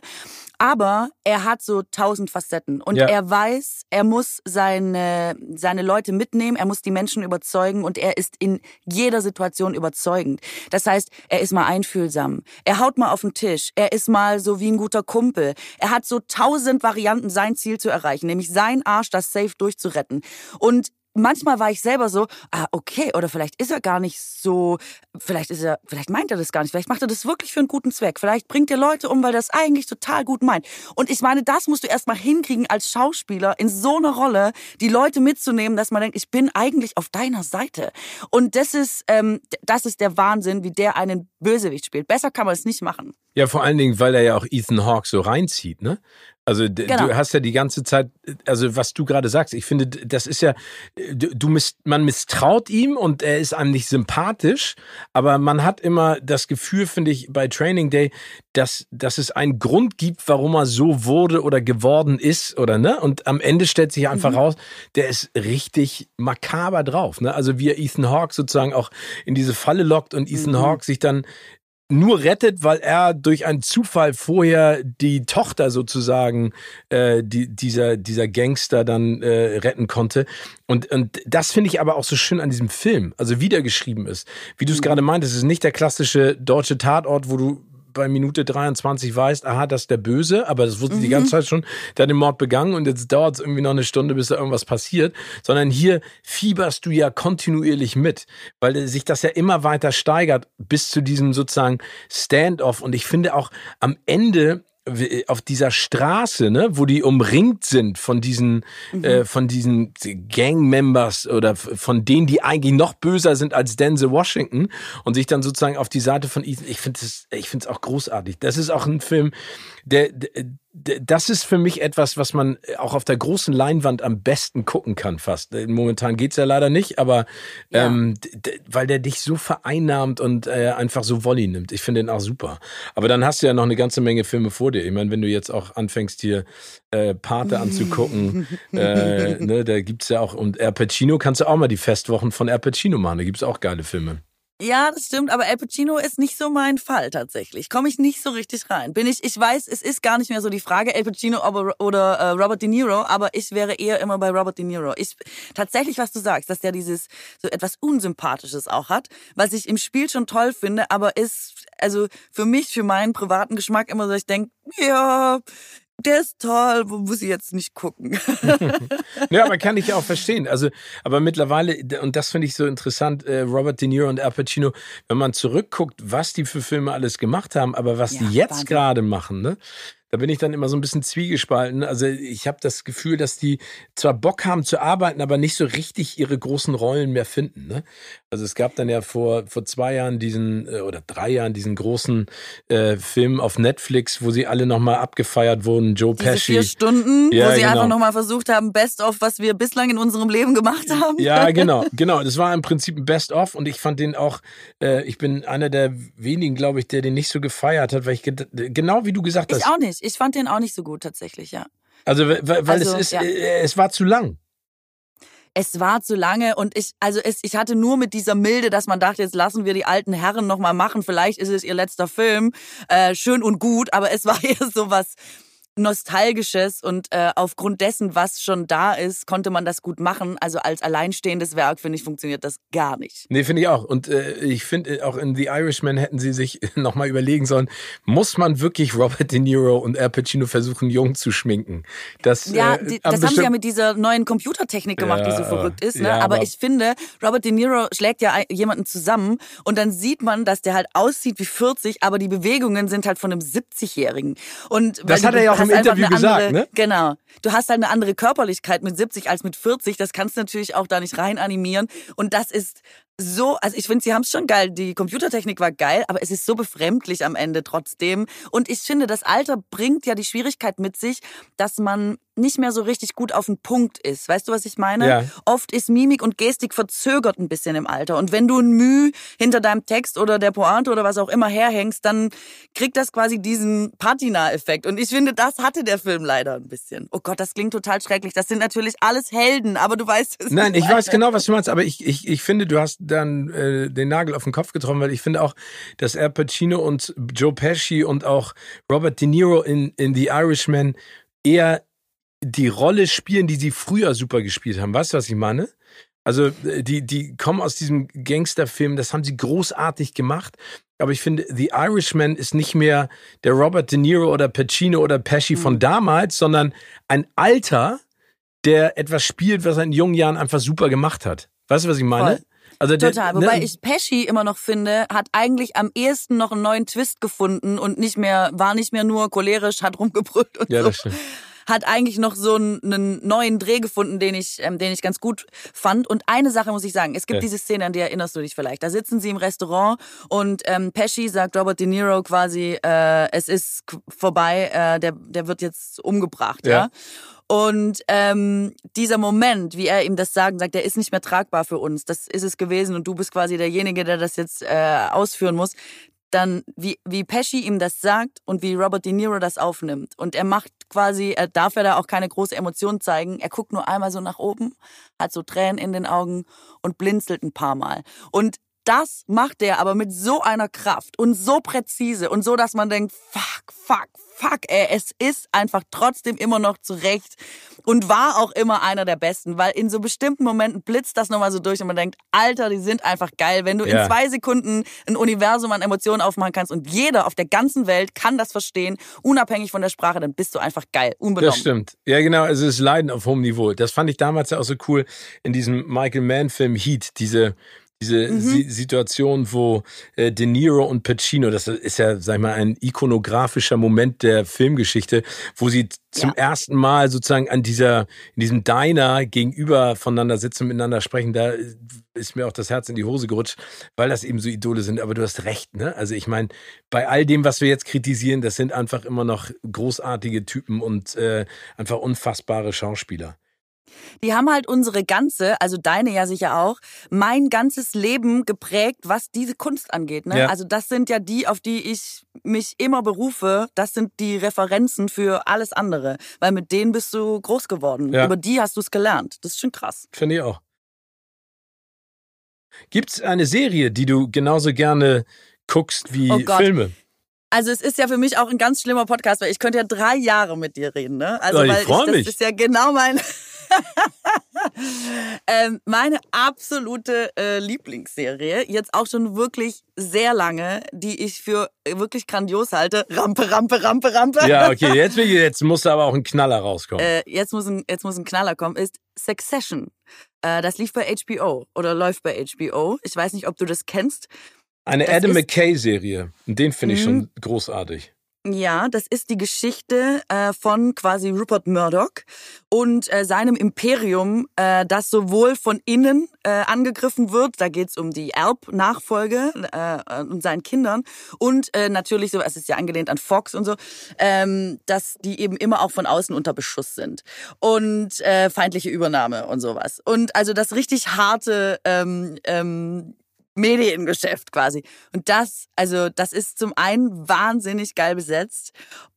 aber er hat so tausend Facetten und ja. er weiß, er muss seine, seine Leute mitnehmen, er muss die Menschen überzeugen und er ist in jeder Situation überzeugend. Das heißt, er ist mal einfühlsam, er haut mal auf den Tisch, er ist mal so wie ein guter Kumpel. Er hat so tausend Varianten, sein Ziel zu erreichen, nämlich sein Arsch, das Safe durchzuretten. Und manchmal war ich selber so, ah, okay, oder vielleicht ist er gar nicht so, vielleicht ist er, vielleicht meint er das gar nicht, vielleicht macht er das wirklich für einen guten Zweck, vielleicht bringt er Leute um, weil er das eigentlich total gut meint. Und ich meine, das musst du erstmal hinkriegen als Schauspieler in so einer Rolle, die Leute mitzunehmen, dass man denkt, ich bin eigentlich auf deiner Seite. Und das ist, ähm, das ist der Wahnsinn, wie der einen Bösewicht spielt. Besser kann man es nicht machen. Ja, vor allen Dingen, weil er ja auch Ethan Hawke so reinzieht, ne? Also genau. du hast ja die ganze Zeit, also was du gerade sagst, ich finde, das ist ja, du misst, man misstraut ihm und er ist einem nicht sympathisch, aber man hat immer das Gefühl, finde ich, bei Training Day, dass, dass es einen Grund gibt, warum er so wurde oder geworden ist oder ne? Und am Ende stellt sich einfach mhm. raus, der ist richtig makaber drauf, ne? Also wie er Ethan Hawke sozusagen auch in diese Falle lockt und Ethan mhm. Hawke sich dann nur rettet, weil er durch einen Zufall vorher die Tochter sozusagen äh, die, dieser dieser Gangster dann äh, retten konnte und und das finde ich aber auch so schön an diesem Film, also wie der geschrieben ist, wie du es mhm. gerade meintest, es ist nicht der klassische deutsche Tatort, wo du bei Minute 23 weißt, aha, das ist der Böse, aber das wusste mhm. die ganze Zeit schon, der hat den Mord begangen und jetzt dauert es irgendwie noch eine Stunde, bis da irgendwas passiert, sondern hier fieberst du ja kontinuierlich mit, weil sich das ja immer weiter steigert bis zu diesem sozusagen Stand-off und ich finde auch am Ende auf dieser Straße, ne, wo die umringt sind von diesen, mhm. äh, von diesen Gang-Members oder von denen, die eigentlich noch böser sind als Denzel Washington und sich dann sozusagen auf die Seite von Ethan, ich finde es, ich finde es auch großartig. Das ist auch ein Film, der, der das ist für mich etwas, was man auch auf der großen Leinwand am besten gucken kann fast. Äh, momentan geht's ja leider nicht, aber ja. ähm, weil der dich so vereinnahmt und äh, einfach so Wolli nimmt. Ich finde den auch super. Aber dann hast du ja noch eine ganze Menge Filme vor dir. Ich meine, wenn du jetzt auch anfängst hier äh, Pate anzugucken, äh, ne, da gibt's ja auch, und Air Pacino kannst du auch mal die Festwochen von Air Pacino machen. Da gibt's auch geile Filme. Ja, das stimmt, aber Al Pacino ist nicht so mein Fall tatsächlich. Komme ich nicht so richtig rein. Bin ich, ich weiß, es ist gar nicht mehr so die Frage, Al Pacino oder äh, Robert De Niro, aber ich wäre eher immer bei Robert De Niro. Ich, tatsächlich, was du sagst, dass der dieses so etwas Unsympathisches auch hat, was ich im Spiel schon toll finde, aber ist, also für mich, für meinen privaten Geschmack immer so, ich denke, ja, der ist toll, wo muss ich jetzt nicht gucken. ja, aber kann ich ja auch verstehen. Also, aber mittlerweile, und das finde ich so interessant, äh, Robert De Niro und Al Pacino, wenn man zurückguckt, was die für Filme alles gemacht haben, aber was ja, die jetzt gerade machen, ne? Da bin ich dann immer so ein bisschen zwiegespalten. Also ich habe das Gefühl, dass die zwar Bock haben zu arbeiten, aber nicht so richtig ihre großen Rollen mehr finden. Ne? Also es gab dann ja vor, vor zwei Jahren diesen äh, oder drei Jahren diesen großen äh, Film auf Netflix, wo sie alle nochmal abgefeiert wurden. Joe Diese Pesci. vier Stunden, ja, wo sie genau. einfach nochmal versucht haben, Best of, was wir bislang in unserem Leben gemacht haben. Ja, genau, genau. Das war im Prinzip ein Best of und ich fand den auch, äh, ich bin einer der wenigen, glaube ich, der den nicht so gefeiert hat, weil ich genau wie du gesagt hast. Ich auch nicht. Ich fand den auch nicht so gut tatsächlich, ja. Also, weil, weil also, es ist, ja. Äh, es war zu lang. Es war zu lange und ich, also es, ich hatte nur mit dieser Milde, dass man dachte, jetzt lassen wir die alten Herren nochmal machen. Vielleicht ist es ihr letzter Film, äh, schön und gut, aber es war eher so was, Nostalgisches und äh, aufgrund dessen, was schon da ist, konnte man das gut machen. Also als alleinstehendes Werk, finde ich, funktioniert das gar nicht. Nee, finde ich auch. Und äh, ich finde, äh, auch in The Irishman hätten sie sich nochmal überlegen sollen, muss man wirklich Robert De Niro und Al Pacino versuchen, jung zu schminken? Das, ja, äh, die, das haben sie ja mit dieser neuen Computertechnik gemacht, ja, die so verrückt ist. Ne? Ja, aber, aber ich finde, Robert De Niro schlägt ja jemanden zusammen und dann sieht man, dass der halt aussieht wie 40, aber die Bewegungen sind halt von einem 70-Jährigen. Und das hat er ja auch im Interview gesagt, andere, ne? Genau. Du hast halt eine andere Körperlichkeit mit 70 als mit 40. Das kannst du natürlich auch da nicht rein animieren. Und das ist so, also ich finde, sie haben es schon geil. Die Computertechnik war geil, aber es ist so befremdlich am Ende trotzdem. Und ich finde, das Alter bringt ja die Schwierigkeit mit sich, dass man nicht mehr so richtig gut auf den Punkt ist. Weißt du, was ich meine? Ja. Oft ist Mimik und Gestik verzögert ein bisschen im Alter. Und wenn du ein Mühe hinter deinem Text oder der Pointe oder was auch immer herhängst, dann kriegt das quasi diesen Patina-Effekt. Und ich finde, das hatte der Film leider ein bisschen. Oh Gott, das klingt total schrecklich. Das sind natürlich alles Helden, aber du weißt es. Nein, ich weiß genau, was du meinst, aber ich, ich, ich finde, du hast dann äh, den Nagel auf den Kopf getroffen, weil ich finde auch, dass Al Pacino und Joe Pesci und auch Robert De Niro in, in The Irishman eher die Rolle spielen, die sie früher super gespielt haben. Weißt du, was ich meine? Also äh, die, die kommen aus diesem Gangsterfilm, das haben sie großartig gemacht. Aber ich finde, The Irishman ist nicht mehr der Robert De Niro oder Pacino oder Pesci mhm. von damals, sondern ein Alter, der etwas spielt, was er in jungen Jahren einfach super gemacht hat. Weißt du, was ich meine? Voll. Also der, Total. Wobei ne? ich Pesci immer noch finde, hat eigentlich am ehesten noch einen neuen Twist gefunden und nicht mehr, war nicht mehr nur cholerisch, hat rumgebrüllt und ja, so. Das stimmt hat eigentlich noch so einen, einen neuen Dreh gefunden, den ich, ähm, den ich ganz gut fand. Und eine Sache muss ich sagen, es gibt ja. diese Szene, an die erinnerst du dich vielleicht. Da sitzen sie im Restaurant und ähm, Pesci sagt Robert De Niro quasi, äh, es ist vorbei, äh, der, der wird jetzt umgebracht, ja. ja? Und ähm, dieser Moment, wie er ihm das sagt, sagt, der ist nicht mehr tragbar für uns. Das ist es gewesen und du bist quasi derjenige, der das jetzt äh, ausführen muss dann wie, wie Pesci ihm das sagt und wie Robert De Niro das aufnimmt. Und er macht quasi, er darf ja da auch keine große Emotion zeigen. Er guckt nur einmal so nach oben, hat so Tränen in den Augen und blinzelt ein paar Mal. Und das macht er aber mit so einer Kraft und so präzise und so, dass man denkt, fuck, fuck, fuck, ey, es ist einfach trotzdem immer noch zurecht und war auch immer einer der Besten, weil in so bestimmten Momenten blitzt das nochmal so durch und man denkt, Alter, die sind einfach geil. Wenn du ja. in zwei Sekunden ein Universum an Emotionen aufmachen kannst und jeder auf der ganzen Welt kann das verstehen, unabhängig von der Sprache, dann bist du einfach geil, unbenommen. Das stimmt. Ja, genau, also es ist Leiden auf hohem Niveau. Das fand ich damals ja auch so cool in diesem Michael Mann-Film Heat, diese diese mhm. Situation, wo äh, De Niro und Pacino, das ist ja, sag ich mal, ein ikonografischer Moment der Filmgeschichte, wo sie zum ja. ersten Mal sozusagen an dieser, in diesem Diner gegenüber voneinander sitzen, miteinander sprechen, da ist mir auch das Herz in die Hose gerutscht, weil das eben so Idole sind. Aber du hast recht, ne? Also ich meine, bei all dem, was wir jetzt kritisieren, das sind einfach immer noch großartige Typen und äh, einfach unfassbare Schauspieler. Die haben halt unsere ganze, also deine ja sicher auch, mein ganzes Leben geprägt, was diese Kunst angeht. Ne? Ja. Also das sind ja die, auf die ich mich immer berufe. Das sind die Referenzen für alles andere, weil mit denen bist du groß geworden. Ja. Über die hast du es gelernt. Das ist schon krass. Finde ich auch. Gibt es eine Serie, die du genauso gerne guckst wie oh Filme? Also es ist ja für mich auch ein ganz schlimmer Podcast, weil ich könnte ja drei Jahre mit dir reden. Ne? Also ich weil ich, das mich. ist ja genau mein ähm, meine absolute äh, Lieblingsserie, jetzt auch schon wirklich sehr lange, die ich für wirklich grandios halte. Rampe, Rampe, Rampe, Rampe. Ja, okay, jetzt, jetzt muss aber auch ein Knaller rauskommen. Äh, jetzt, muss ein, jetzt muss ein Knaller kommen, ist Succession. Äh, das lief bei HBO oder läuft bei HBO. Ich weiß nicht, ob du das kennst. Eine das Adam McKay-Serie. Den finde ich schon mhm. großartig. Ja, das ist die Geschichte äh, von quasi Rupert Murdoch und äh, seinem Imperium, äh, das sowohl von innen äh, angegriffen wird, da geht's um die Erb-Nachfolge äh, und seinen Kindern und äh, natürlich so, es ist ja angelehnt an Fox und so, ähm, dass die eben immer auch von außen unter Beschuss sind und äh, feindliche Übernahme und sowas. Und also das richtig harte ähm, ähm, Mediengeschäft quasi. Und das, also das ist zum einen wahnsinnig geil besetzt.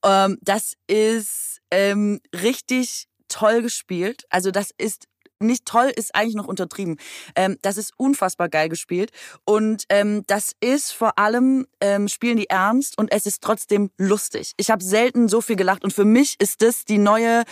Ähm, das ist ähm, richtig toll gespielt. Also das ist nicht toll ist eigentlich noch untertrieben. Ähm, das ist unfassbar geil gespielt und ähm, das ist vor allem ähm, spielen die ernst und es ist trotzdem lustig. Ich habe selten so viel gelacht und für mich ist das die neue,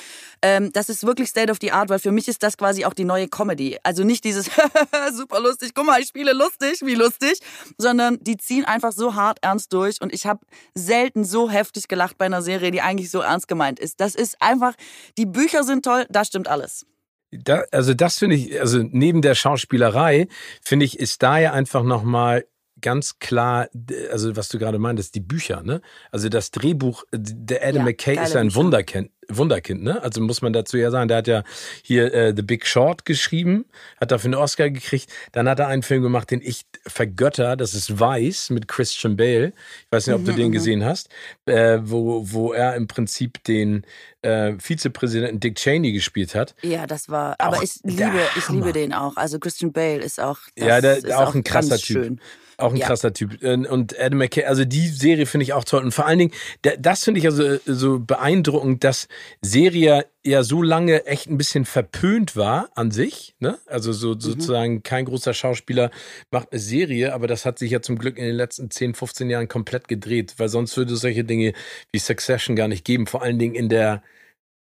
ähm, das ist wirklich State of the Art, weil für mich ist das quasi auch die neue Comedy. Also nicht dieses super lustig, guck mal, ich spiele lustig, wie lustig, sondern die ziehen einfach so hart ernst durch und ich habe selten so heftig gelacht bei einer Serie, die eigentlich so ernst gemeint ist. Das ist einfach, die Bücher sind toll, da stimmt alles. Da, also das finde ich, also neben der Schauspielerei, finde ich, ist da ja einfach nochmal ganz klar, also was du gerade meintest, die Bücher, ne? Also das Drehbuch, der Adam ja, McKay ist ein Wunderkind, Wunderkind, ne? Also muss man dazu ja sagen, der hat ja hier äh, The Big Short geschrieben, hat dafür einen Oscar gekriegt. Dann hat er einen Film gemacht, den ich vergötter, das ist Weiß mit Christian Bale. Ich weiß nicht, ob mhm, du den mhm. gesehen hast, äh, wo, wo er im Prinzip den äh, Vizepräsidenten Dick Cheney gespielt hat. Ja, das war, aber auch ich liebe, ich liebe den auch. Also Christian Bale ist auch, ja, der, ist auch, auch ein krasser Typ. Schön. Auch ein ja. krasser Typ. Und Adam McKay, also die Serie finde ich auch toll. Und vor allen Dingen, das finde ich also so beeindruckend, dass Serie ja so lange echt ein bisschen verpönt war an sich. Ne? Also so mhm. sozusagen kein großer Schauspieler macht eine Serie, aber das hat sich ja zum Glück in den letzten 10, 15 Jahren komplett gedreht, weil sonst würde es solche Dinge wie Succession gar nicht geben. Vor allen Dingen in der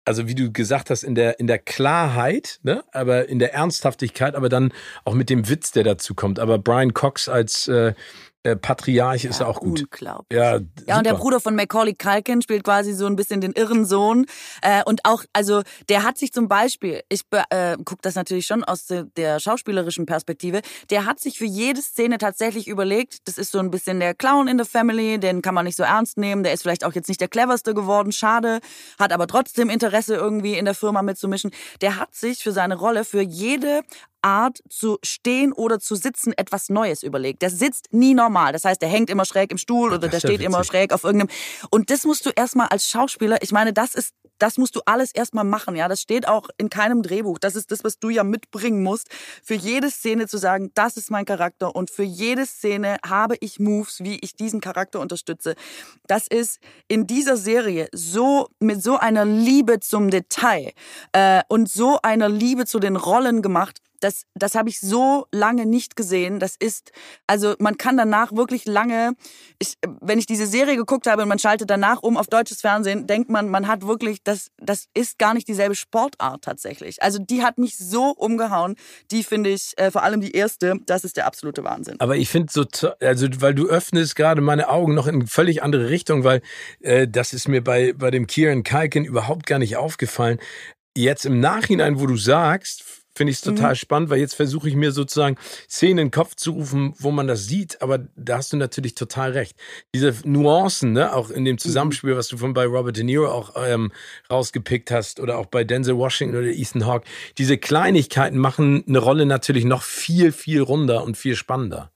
also wie du gesagt hast, in der, in der Klarheit, ne? aber in der Ernsthaftigkeit, aber dann auch mit dem Witz, der dazu kommt. Aber Brian Cox als äh, äh, Patriarch ja, ist auch gut. Unglaublich. Ja, ja und der Bruder von Macaulay Culkin spielt quasi so ein bisschen den irren Sohn. Äh, und auch, also der hat sich zum Beispiel, ich äh, gucke das natürlich schon aus der schauspielerischen Perspektive, der hat sich für jede Szene tatsächlich überlegt, das ist so ein bisschen der Clown in der Family, den kann man nicht so ernst nehmen, der ist vielleicht auch jetzt nicht der cleverste geworden, schade, hat aber trotzdem Interesse irgendwie in der Firma mitzumischen. Der hat sich für seine Rolle für jede Art zu stehen oder zu sitzen etwas Neues überlegt. Der sitzt nie normal. Das heißt, der hängt immer schräg im Stuhl oder der steht immer schräg auf irgendeinem. Und das musst du erstmal als Schauspieler, ich meine, das ist das musst du alles erstmal machen, ja. Das steht auch in keinem Drehbuch. Das ist das, was du ja mitbringen musst. Für jede Szene zu sagen, das ist mein Charakter und für jede Szene habe ich Moves, wie ich diesen Charakter unterstütze. Das ist in dieser Serie so, mit so einer Liebe zum Detail äh, und so einer Liebe zu den Rollen gemacht das, das habe ich so lange nicht gesehen. Das ist, also man kann danach wirklich lange, ich, wenn ich diese Serie geguckt habe und man schaltet danach um auf deutsches Fernsehen, denkt man, man hat wirklich, das, das ist gar nicht dieselbe Sportart tatsächlich. Also die hat mich so umgehauen. Die finde ich, äh, vor allem die erste, das ist der absolute Wahnsinn. Aber ich finde so, also weil du öffnest gerade meine Augen noch in völlig andere Richtung, weil äh, das ist mir bei, bei dem Kieran Kalkin überhaupt gar nicht aufgefallen. Jetzt im Nachhinein, wo du sagst, finde ich es total mhm. spannend, weil jetzt versuche ich mir sozusagen Szenen in den Kopf zu rufen, wo man das sieht, aber da hast du natürlich total recht. Diese Nuancen, ne, auch in dem mhm. Zusammenspiel, was du von bei Robert De Niro auch ähm, rausgepickt hast oder auch bei Denzel Washington oder Ethan Hawke, diese Kleinigkeiten machen eine Rolle natürlich noch viel, viel runder und viel spannender.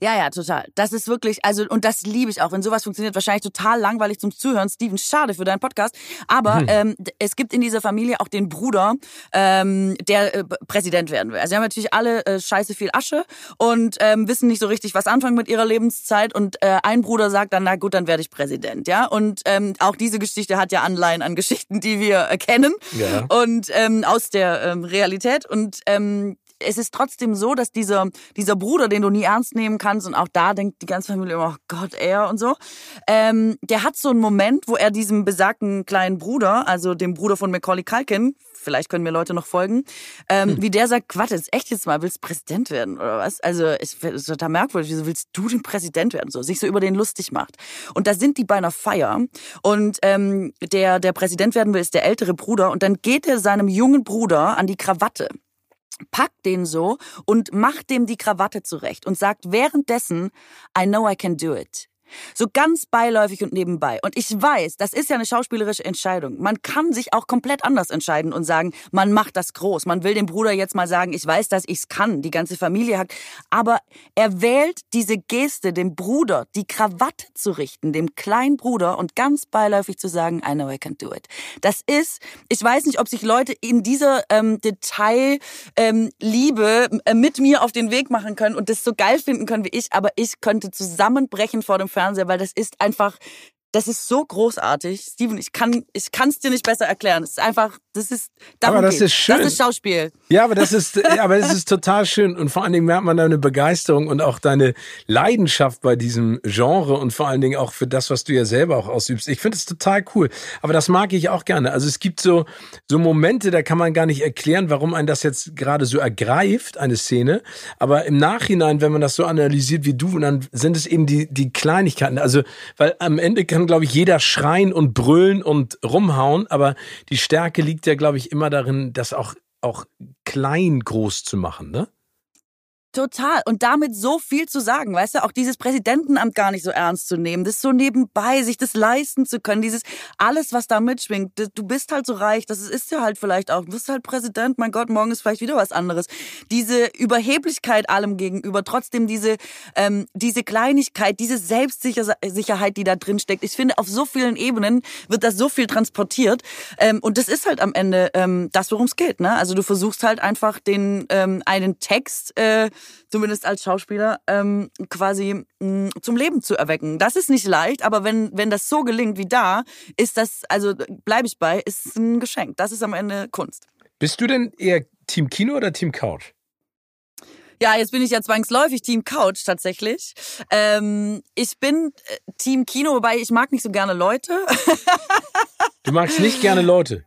Ja, ja, total. Das ist wirklich, also, und das liebe ich auch, wenn sowas funktioniert. Wahrscheinlich total langweilig zum Zuhören. Steven, schade für deinen Podcast. Aber hm. ähm, es gibt in dieser Familie auch den Bruder, ähm, der äh, Präsident werden will. Also, sie haben natürlich alle äh, scheiße viel Asche und ähm, wissen nicht so richtig, was anfangen mit ihrer Lebenszeit. Und äh, ein Bruder sagt dann, na gut, dann werde ich Präsident, ja. Und ähm, auch diese Geschichte hat ja Anleihen an Geschichten, die wir äh, kennen. Ja. Und ähm, aus der ähm, Realität. Und ähm, es ist trotzdem so, dass dieser, dieser Bruder, den du nie ernst nehmen kannst, und auch da denkt die ganze Familie immer, oh Gott, er und so, ähm, der hat so einen Moment, wo er diesem besagten kleinen Bruder, also dem Bruder von Macaulay Culkin, vielleicht können mir Leute noch folgen, ähm, hm. wie der sagt, warte, jetzt echt jetzt mal, willst Präsident werden oder was? Also ich das ist total merkwürdig, wieso willst du denn Präsident werden? So, sich so über den lustig macht. Und da sind die bei einer Feier und ähm, der, der Präsident werden will, ist der ältere Bruder und dann geht er seinem jungen Bruder an die Krawatte packt den so und macht dem die Krawatte zurecht und sagt währenddessen, I know I can do it. So ganz beiläufig und nebenbei. Und ich weiß, das ist ja eine schauspielerische Entscheidung. Man kann sich auch komplett anders entscheiden und sagen, man macht das groß. Man will dem Bruder jetzt mal sagen, ich weiß, dass ich's kann. Die ganze Familie hat. Aber er wählt diese Geste, dem Bruder die Krawatte zu richten, dem kleinen Bruder und ganz beiläufig zu sagen, I know I can do it. Das ist, ich weiß nicht, ob sich Leute in dieser ähm, Detailliebe ähm, äh, mit mir auf den Weg machen können und das so geil finden können wie ich, aber ich könnte zusammenbrechen vor dem Fernseher Fernseher, weil das ist einfach das ist so großartig. Steven, ich kann ich es dir nicht besser erklären. Es ist einfach, das ist darum Aber das geht. ist schön. Das ist Schauspiel. Ja, aber das ist aber das ist total schön und vor allen Dingen merkt man deine Begeisterung und auch deine Leidenschaft bei diesem Genre und vor allen Dingen auch für das, was du ja selber auch ausübst. Ich finde es total cool, aber das mag ich auch gerne. Also es gibt so so Momente, da kann man gar nicht erklären, warum einen das jetzt gerade so ergreift, eine Szene, aber im Nachhinein, wenn man das so analysiert wie du, dann sind es eben die die Kleinigkeiten. Also, weil am Ende kann kann, glaube ich, jeder schreien und brüllen und rumhauen, aber die Stärke liegt ja, glaube ich, immer darin, das auch, auch klein groß zu machen, ne? Total. Und damit so viel zu sagen, weißt du, auch dieses Präsidentenamt gar nicht so ernst zu nehmen, das so nebenbei, sich das leisten zu können, dieses alles, was da mitschwingt. Du bist halt so reich, das ist ja halt vielleicht auch, du bist halt Präsident, mein Gott, morgen ist vielleicht wieder was anderes. Diese Überheblichkeit allem gegenüber, trotzdem diese, ähm, diese Kleinigkeit, diese Selbstsicherheit, die da drin steckt. Ich finde, auf so vielen Ebenen wird das so viel transportiert. Ähm, und das ist halt am Ende ähm, das, worum es geht. Ne? Also du versuchst halt einfach den ähm, einen Text, äh, zumindest als Schauspieler, ähm, quasi mh, mm, zum Leben zu erwecken. Das ist nicht leicht, aber wenn, wenn das so gelingt wie da, ist das, also bleibe ich bei, ist ein Geschenk. Das ist am Ende Kunst. Bist du denn eher Team Kino oder Team Couch? Ja, jetzt bin ich ja zwangsläufig Team Couch tatsächlich. Ähm, ich bin äh, Team Kino, wobei ich mag nicht so gerne Leute. Du magst nicht gerne Leute?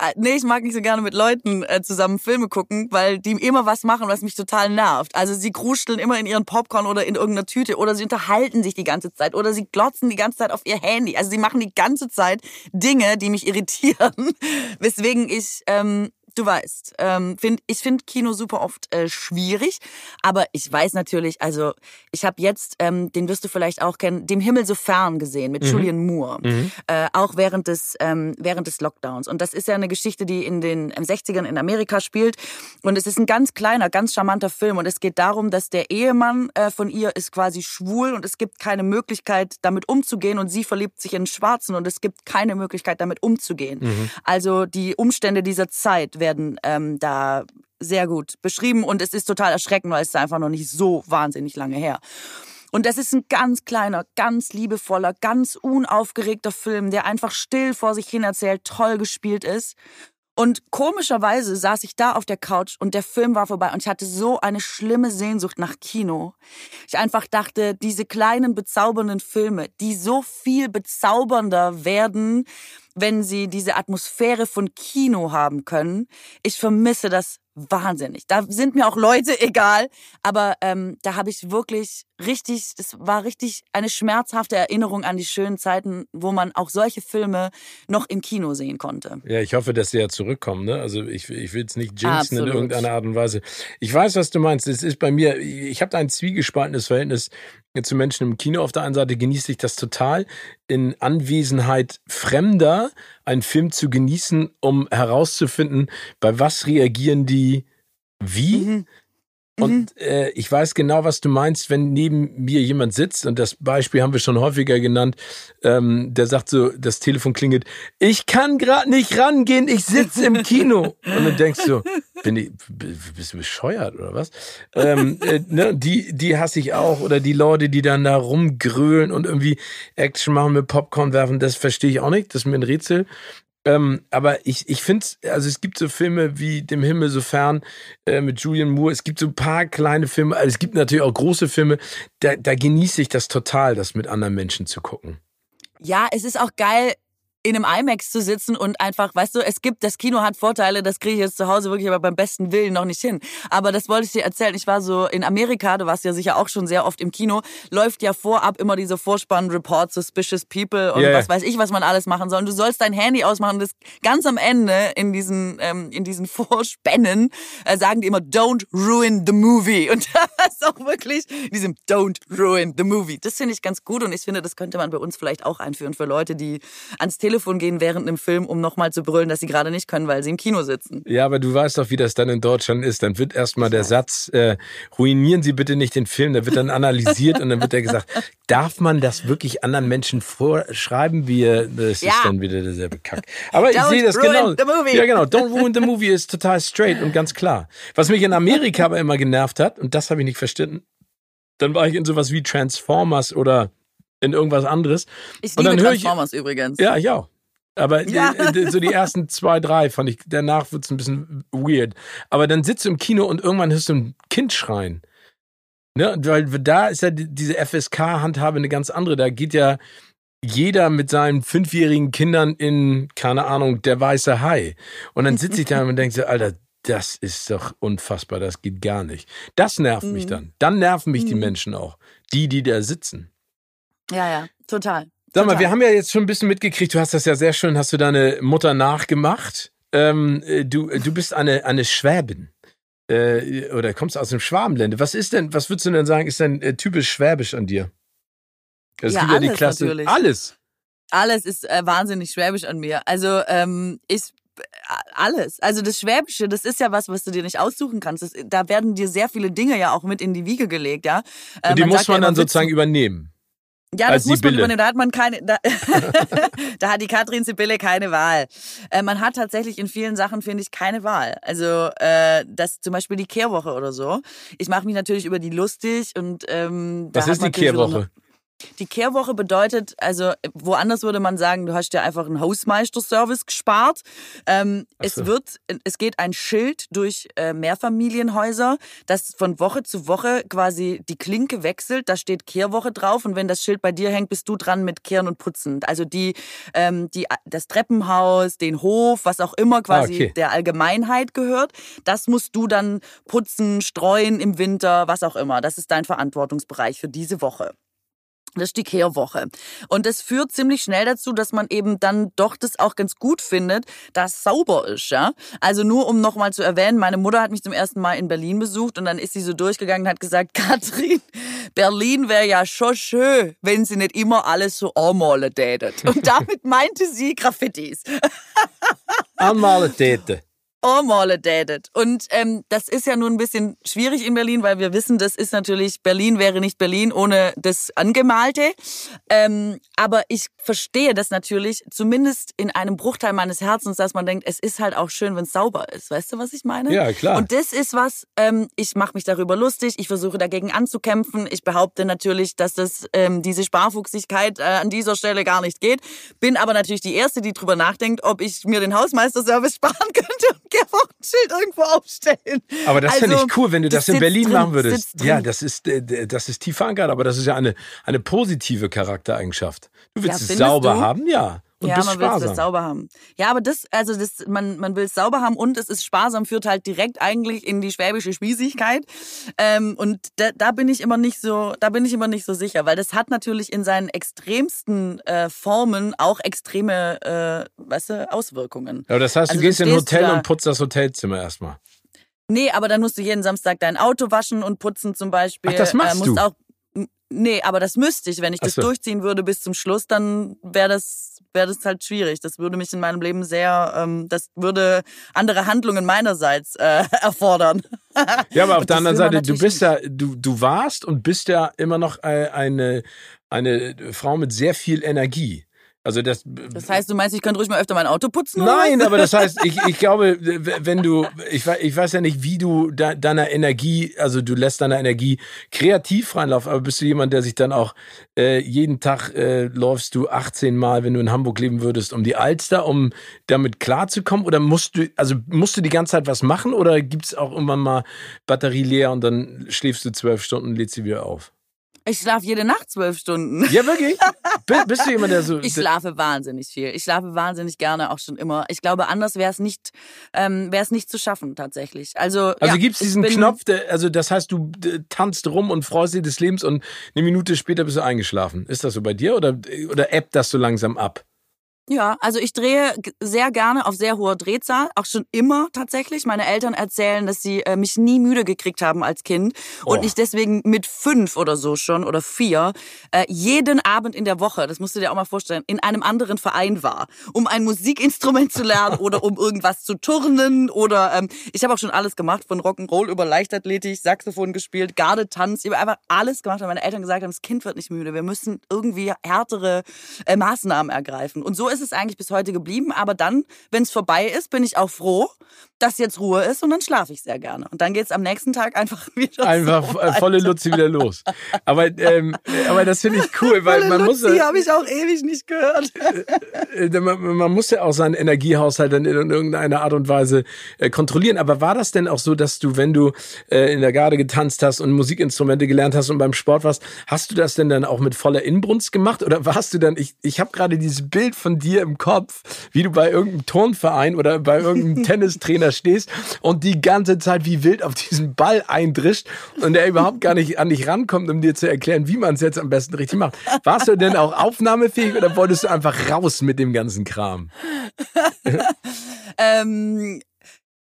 Äh, nee, ich mag nicht so gerne mit Leuten äh, zusammen Filme gucken, weil die immer was machen, was mich total nervt. Also sie kruscheln immer in ihren Popcorn oder in irgendeiner Tüte oder sie unterhalten sich die ganze Zeit oder sie glotzen die ganze Zeit auf ihr Handy. Also sie machen die ganze Zeit Dinge, die mich irritieren, weswegen ich ähm, du weißt, ähm, find, ich finde Kino super oft äh, schwierig, aber ich weiß natürlich, also ich habe jetzt, ähm, den wirst du vielleicht auch kennen, dem Himmel so fern gesehen mit mhm. Julian Moore, mhm. äh, auch während des ähm, während des Lockdowns. Und das ist ja eine Geschichte, die in den 60ern in Amerika spielt. Und es ist ein ganz kleiner, ganz charmanter Film. Und es geht darum, dass der Ehemann äh, von ihr ist quasi schwul und es gibt keine Möglichkeit, damit umzugehen. Und sie verliebt sich in Schwarzen und es gibt keine Möglichkeit, damit umzugehen. Mhm. Also die Umstände dieser Zeit werden werden ähm, da sehr gut beschrieben und es ist total erschreckend, weil es ist einfach noch nicht so wahnsinnig lange her. Und das ist ein ganz kleiner, ganz liebevoller, ganz unaufgeregter Film, der einfach still vor sich hin erzählt, toll gespielt ist. Und komischerweise saß ich da auf der Couch und der Film war vorbei und ich hatte so eine schlimme Sehnsucht nach Kino. Ich einfach dachte, diese kleinen bezaubernden Filme, die so viel bezaubernder werden, wenn sie diese Atmosphäre von Kino haben können. Ich vermisse das wahnsinnig. Da sind mir auch Leute egal, aber ähm, da habe ich wirklich richtig, das war richtig eine schmerzhafte Erinnerung an die schönen Zeiten, wo man auch solche Filme noch im Kino sehen konnte. Ja, ich hoffe, dass sie ja zurückkommen. Ne? Also ich, ich will es nicht jinxen Absolut. in irgendeiner Art und Weise. Ich weiß, was du meinst. Es ist bei mir, ich habe da ein zwiegespaltenes Verhältnis zu Menschen im Kino. Auf der einen Seite genieße ich das total, in Anwesenheit Fremder einen Film zu genießen, um herauszufinden, bei was reagieren die wie. Mhm. Und mhm. äh, ich weiß genau, was du meinst, wenn neben mir jemand sitzt, und das Beispiel haben wir schon häufiger genannt, ähm, der sagt so, das Telefon klingelt, ich kann gerade nicht rangehen, ich sitze im Kino. Und dann denkst du, bin ich, bist du bescheuert oder was? Ähm, äh, ne, die, die hasse ich auch. Oder die Leute, die dann da rumgrölen und irgendwie Action machen mit Popcorn werfen, das verstehe ich auch nicht. Das ist mir ein Rätsel. Ähm, aber ich, ich finde also es gibt so Filme wie Dem Himmel so fern äh, mit Julian Moore. Es gibt so ein paar kleine Filme, also es gibt natürlich auch große Filme. Da, da genieße ich das total, das mit anderen Menschen zu gucken. Ja, es ist auch geil, in einem IMAX zu sitzen und einfach, weißt du, es gibt, das Kino hat Vorteile, das kriege ich jetzt zu Hause wirklich aber beim besten Willen noch nicht hin. Aber das wollte ich dir erzählen. Ich war so in Amerika, du warst ja sicher auch schon sehr oft im Kino, läuft ja vorab immer diese Vorspann Report Suspicious People und yeah. was weiß ich, was man alles machen soll. Und du sollst dein Handy ausmachen und das ganz am Ende in diesen, ähm, in diesen Vorspännen äh, sagen die immer Don't ruin the movie. Und das ist auch wirklich diesem Don't ruin the movie. Das finde ich ganz gut und ich finde, das könnte man bei uns vielleicht auch einführen für Leute, die ans Telefon Telefon gehen während einem Film, um nochmal zu brüllen, dass sie gerade nicht können, weil sie im Kino sitzen. Ja, aber du weißt doch, wie das dann in Deutschland ist. Dann wird erstmal der Satz, äh, ruinieren Sie bitte nicht den Film, der wird dann analysiert und dann wird er gesagt, darf man das wirklich anderen Menschen vorschreiben? Wir, das ja. ist dann wieder derselbe Kack. Aber ich sehe das genau. Ja, genau. Don't ruin the movie ist total straight und ganz klar. Was mich in Amerika aber immer genervt hat, und das habe ich nicht verstanden, dann war ich in sowas wie Transformers oder in irgendwas anderes. Ich liebe Transformers ich, übrigens. Ja, ich auch. Aber ja. so die ersten zwei, drei fand ich, danach wird es ein bisschen weird. Aber dann sitzt du im Kino und irgendwann hörst du ein Kind schreien. Ne? Weil da ist ja diese FSK-Handhabe eine ganz andere. Da geht ja jeder mit seinen fünfjährigen Kindern in, keine Ahnung, der weiße Hai. Und dann sitze ich da und denke so, Alter, das ist doch unfassbar, das geht gar nicht. Das nervt mhm. mich dann. Dann nerven mich mhm. die Menschen auch. Die, die da sitzen. Ja, ja, total. Sag mal, wir haben ja jetzt schon ein bisschen mitgekriegt, du hast das ja sehr schön, hast du deine Mutter nachgemacht. Ähm, äh, du, du bist eine, eine Schwäbin. Äh, oder kommst aus dem Schwabenlände. Was ist denn, was würdest du denn sagen, ist denn äh, typisch schwäbisch an dir? Es ja, gibt alles ja die Klasse. Natürlich. Alles. Alles ist äh, wahnsinnig schwäbisch an mir. Also ähm, ich äh, alles. Also das Schwäbische, das ist ja was, was du dir nicht aussuchen kannst. Das, da werden dir sehr viele Dinge ja auch mit in die Wiege gelegt, ja. Äh, Und die muss man ja dann sozusagen übernehmen. Ja, das muss man übernehmen. Da hat man keine, da, da hat die Katrin Sibylle keine Wahl. Äh, man hat tatsächlich in vielen Sachen, finde ich, keine Wahl. Also äh, das zum Beispiel die Kehrwoche oder so. Ich mache mich natürlich über die lustig und ähm, Was ist die Kehrwoche? Die Kehrwoche bedeutet, also woanders würde man sagen, du hast dir einfach einen Hausmeisterservice gespart. Ähm, so. Es wird, es geht ein Schild durch äh, Mehrfamilienhäuser, das von Woche zu Woche quasi die Klinke wechselt. Da steht Kehrwoche drauf und wenn das Schild bei dir hängt, bist du dran mit Kehren und Putzen. Also die, ähm, die, das Treppenhaus, den Hof, was auch immer quasi ah, okay. der Allgemeinheit gehört, das musst du dann putzen, streuen im Winter, was auch immer. Das ist dein Verantwortungsbereich für diese Woche. Das ist die Kehrwoche. Und das führt ziemlich schnell dazu, dass man eben dann doch das auch ganz gut findet, dass sauber ist, ja. Also nur um nochmal zu erwähnen, meine Mutter hat mich zum ersten Mal in Berlin besucht und dann ist sie so durchgegangen und hat gesagt, Katrin, Berlin wäre ja schon schön, wenn sie nicht immer alles so anmalen tätet. Und damit meinte sie Graffitis. Anmalen täte. Ormale datet. Und ähm, das ist ja nun ein bisschen schwierig in Berlin, weil wir wissen, das ist natürlich, Berlin wäre nicht Berlin ohne das Angemalte. Ähm, aber ich verstehe das natürlich, zumindest in einem Bruchteil meines Herzens, dass man denkt, es ist halt auch schön, wenn es sauber ist. Weißt du, was ich meine? Ja, klar. Und das ist was, ähm, ich mache mich darüber lustig, ich versuche dagegen anzukämpfen. Ich behaupte natürlich, dass das ähm, diese Sparfuchsigkeit äh, an dieser Stelle gar nicht geht. Bin aber natürlich die Erste, die drüber nachdenkt, ob ich mir den Hausmeisterservice sparen könnte Kehrwochenschild irgendwo aufstellen. Aber das also, fände ich cool, wenn du das, das in Berlin drin, machen würdest. Ja, das ist, äh, das ist tief verankert, aber das ist ja eine, eine positive Charaktereigenschaft. Du willst ja, es sauber du? haben, ja. Und ja, man will es sauber haben. Ja, aber das, also das, man, man will es sauber haben und es ist sparsam, führt halt direkt eigentlich in die schwäbische Spießigkeit. Ähm, und da, da bin ich immer nicht so, da bin ich immer nicht so sicher, weil das hat natürlich in seinen extremsten äh, Formen auch extreme, äh, weißt du, Auswirkungen. Ja, das heißt, also du gehst in ein Hotel und putzt das Hotelzimmer erstmal. Nee, aber dann musst du jeden Samstag dein Auto waschen und putzen zum Beispiel. Ach, das machst äh, musst du? Auch, nee, aber das müsste ich. Wenn ich das so. durchziehen würde bis zum Schluss, dann wäre das wäre das halt schwierig. Das würde mich in meinem Leben sehr, ähm, das würde andere Handlungen meinerseits äh, erfordern. ja, aber auf der anderen Seite, du bist ja, du, du warst und bist ja immer noch äh, eine, eine Frau mit sehr viel Energie. Also das, das heißt, du meinst, ich könnte ruhig mal öfter mein Auto putzen? Nein, aber das heißt, ich, ich glaube, wenn du, ich, ich weiß ja nicht, wie du de, deiner Energie, also du lässt deiner Energie kreativ reinlaufen, aber bist du jemand, der sich dann auch äh, jeden Tag äh, läufst du 18 Mal, wenn du in Hamburg leben würdest, um die Alster, um damit klarzukommen? Oder musst du, also musst du die ganze Zeit was machen oder gibt es auch irgendwann mal Batterie leer und dann schläfst du zwölf Stunden und lädst sie wieder auf? Ich schlafe jede Nacht zwölf Stunden. Ja, wirklich? Bist du jemand, der so. Ich schlafe wahnsinnig viel. Ich schlafe wahnsinnig gerne, auch schon immer. Ich glaube, anders wäre es nicht, ähm, wäre es nicht zu schaffen, tatsächlich. Also, also ja, gibt es diesen Knopf, der, also das heißt, du tanzt rum und freust dich des Lebens und eine Minute später bist du eingeschlafen. Ist das so bei dir oder, oder ebbt das so langsam ab? Ja, also ich drehe sehr gerne auf sehr hoher Drehzahl, auch schon immer tatsächlich. Meine Eltern erzählen, dass sie äh, mich nie müde gekriegt haben als Kind oh. und ich deswegen mit fünf oder so schon oder vier äh, jeden Abend in der Woche, das musst du dir auch mal vorstellen, in einem anderen Verein war, um ein Musikinstrument zu lernen oder um irgendwas zu turnen oder ähm, ich habe auch schon alles gemacht, von Rock'n'Roll über Leichtathletik, Saxophon gespielt, Gardetanz, ich habe einfach alles gemacht, weil meine Eltern gesagt haben, das Kind wird nicht müde, wir müssen irgendwie härtere äh, Maßnahmen ergreifen und so ist ist es eigentlich bis heute geblieben. Aber dann, wenn es vorbei ist, bin ich auch froh, dass jetzt Ruhe ist und dann schlafe ich sehr gerne. Und dann geht's am nächsten Tag einfach wieder Einfach so äh, volle Luzi wieder los. Aber, ähm, aber das finde ich cool, weil volle man Luzi muss... habe ich auch ewig nicht gehört. Äh, man, man muss ja auch seinen Energiehaushalt dann in irgendeiner Art und Weise äh, kontrollieren. Aber war das denn auch so, dass du, wenn du äh, in der Garde getanzt hast und Musikinstrumente gelernt hast und beim Sport warst, hast du das denn dann auch mit voller Inbrunst gemacht? Oder warst du dann, ich, ich habe gerade dieses Bild von dir im Kopf, wie du bei irgendeinem Turnverein oder bei irgendeinem Tennistrainer stehst und die ganze Zeit wie wild auf diesen Ball eindrischt und der überhaupt gar nicht an dich rankommt, um dir zu erklären, wie man es jetzt am besten richtig macht. Warst du denn auch aufnahmefähig oder wolltest du einfach raus mit dem ganzen Kram? ähm,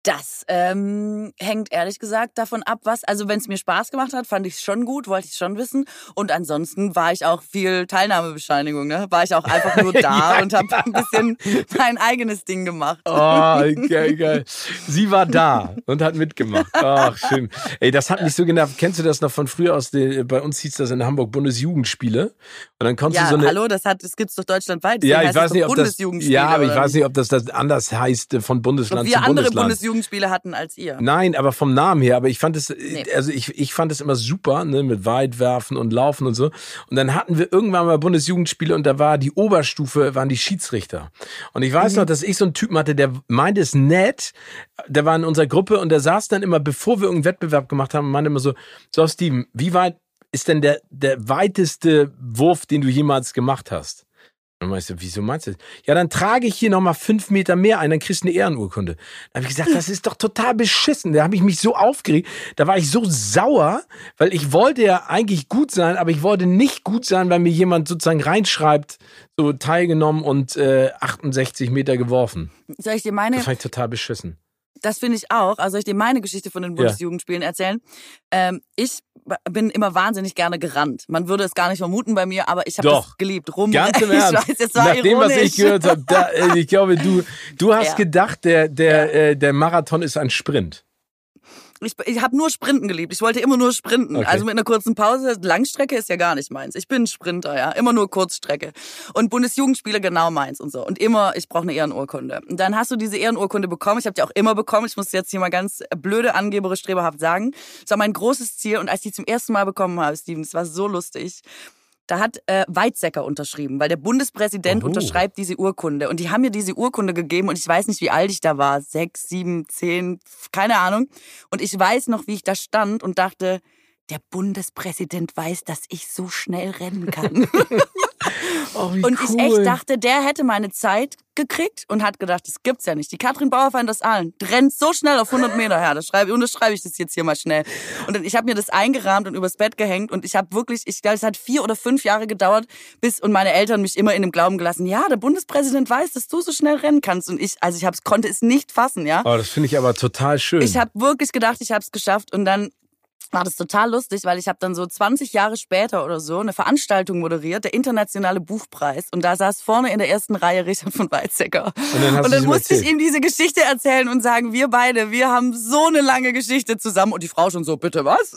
das ähm, hängt ehrlich gesagt davon ab, was. Also wenn es mir Spaß gemacht hat, fand ich es schon gut, wollte ich schon wissen. Und ansonsten war ich auch viel Teilnahmebescheinigung. Ne? War ich auch einfach nur da ja, und habe ein bisschen mein eigenes Ding gemacht. Oh, geil, geil. Sie war da und hat mitgemacht. Ach, schön. Ey, das hat mich so genervt. Kennst du das noch von früher aus? Den, bei uns hieß das in Hamburg Bundesjugendspiele. Und dann konntest ja, du so eine. Hallo, das hat, das gibt's doch deutschlandweit. Ja, ich weiß nicht, ob das. Ja, aber ich weiß nicht, ob das, das anders heißt äh, von Bundesland zu Bundesland. Bundesjugend Jugendspiele hatten als ihr. Nein, aber vom Namen her. Aber ich fand es, nee. also ich, ich fand es immer super, ne, mit Weitwerfen und Laufen und so. Und dann hatten wir irgendwann mal Bundesjugendspiele und da war die Oberstufe, waren die Schiedsrichter. Und ich weiß mhm. noch, dass ich so einen Typen hatte, der meinte es nett. Der war in unserer Gruppe und der saß dann immer, bevor wir irgendeinen Wettbewerb gemacht haben, meinte immer so, so Steven, wie weit ist denn der, der weiteste Wurf, den du jemals gemacht hast? Und meinst du, wieso meinst du das? Ja, dann trage ich hier nochmal fünf Meter mehr ein, dann kriegst du eine Ehrenurkunde. Da habe ich gesagt, das ist doch total beschissen. Da habe ich mich so aufgeregt. Da war ich so sauer, weil ich wollte ja eigentlich gut sein, aber ich wollte nicht gut sein, weil mir jemand sozusagen reinschreibt, so teilgenommen und äh, 68 Meter geworfen. Soll ich dir meine? Das fand ich total beschissen. Das finde ich auch. Also soll ich dir meine Geschichte von den Bundesjugendspielen ja. erzählen. Ähm, ich bin immer wahnsinnig gerne gerannt. Man würde es gar nicht vermuten bei mir, aber ich habe das geliebt. Rum. Ganz im Ernst. Ich weiß, jetzt war Nach dem, was ich gehört habe, äh, ich glaube, du, du hast ja. gedacht, der, der, ja. äh, der Marathon ist ein Sprint. Ich, ich habe nur Sprinten geliebt. Ich wollte immer nur sprinten. Okay. Also mit einer kurzen Pause. Langstrecke ist ja gar nicht meins. Ich bin Sprinter, ja. Immer nur Kurzstrecke. Und Bundesjugendspiele genau meins und so. Und immer, ich brauche eine Ehrenurkunde. Und dann hast du diese Ehrenurkunde bekommen. Ich habe die auch immer bekommen. Ich muss jetzt hier mal ganz blöde, angeberisch, streberhaft sagen. Das war mein großes Ziel. Und als ich die zum ersten Mal bekommen habe, Steven, es war so lustig. Da hat äh, Weizsäcker unterschrieben, weil der Bundespräsident oh. unterschreibt diese Urkunde. Und die haben mir diese Urkunde gegeben und ich weiß nicht, wie alt ich da war. Sechs, sieben, zehn, keine Ahnung. Und ich weiß noch, wie ich da stand und dachte, der Bundespräsident weiß, dass ich so schnell rennen kann. oh, und cool. ich echt dachte, der hätte meine Zeit gekriegt und hat gedacht, das gibt's ja nicht. Die Katrin Bauerfeind das allen rennt so schnell auf 100 Meter her. Das schreibe, unterschreibe ich das jetzt hier mal schnell. Und ich habe mir das eingerahmt und übers Bett gehängt und ich habe wirklich, ich glaube, es hat vier oder fünf Jahre gedauert, bis und meine Eltern mich immer in dem Glauben gelassen, ja, der Bundespräsident weiß, dass du so schnell rennen kannst. Und ich, also ich hab's, konnte es nicht fassen, ja. Oh, das finde ich aber total schön. Ich habe wirklich gedacht, ich habe es geschafft und dann war das total lustig, weil ich habe dann so 20 Jahre später oder so eine Veranstaltung moderiert, der internationale Buchpreis. Und da saß vorne in der ersten Reihe Richard von Weizsäcker. Und dann, und dann musste ich ihm diese Geschichte erzählen und sagen, wir beide, wir haben so eine lange Geschichte zusammen. Und die Frau schon so, bitte was?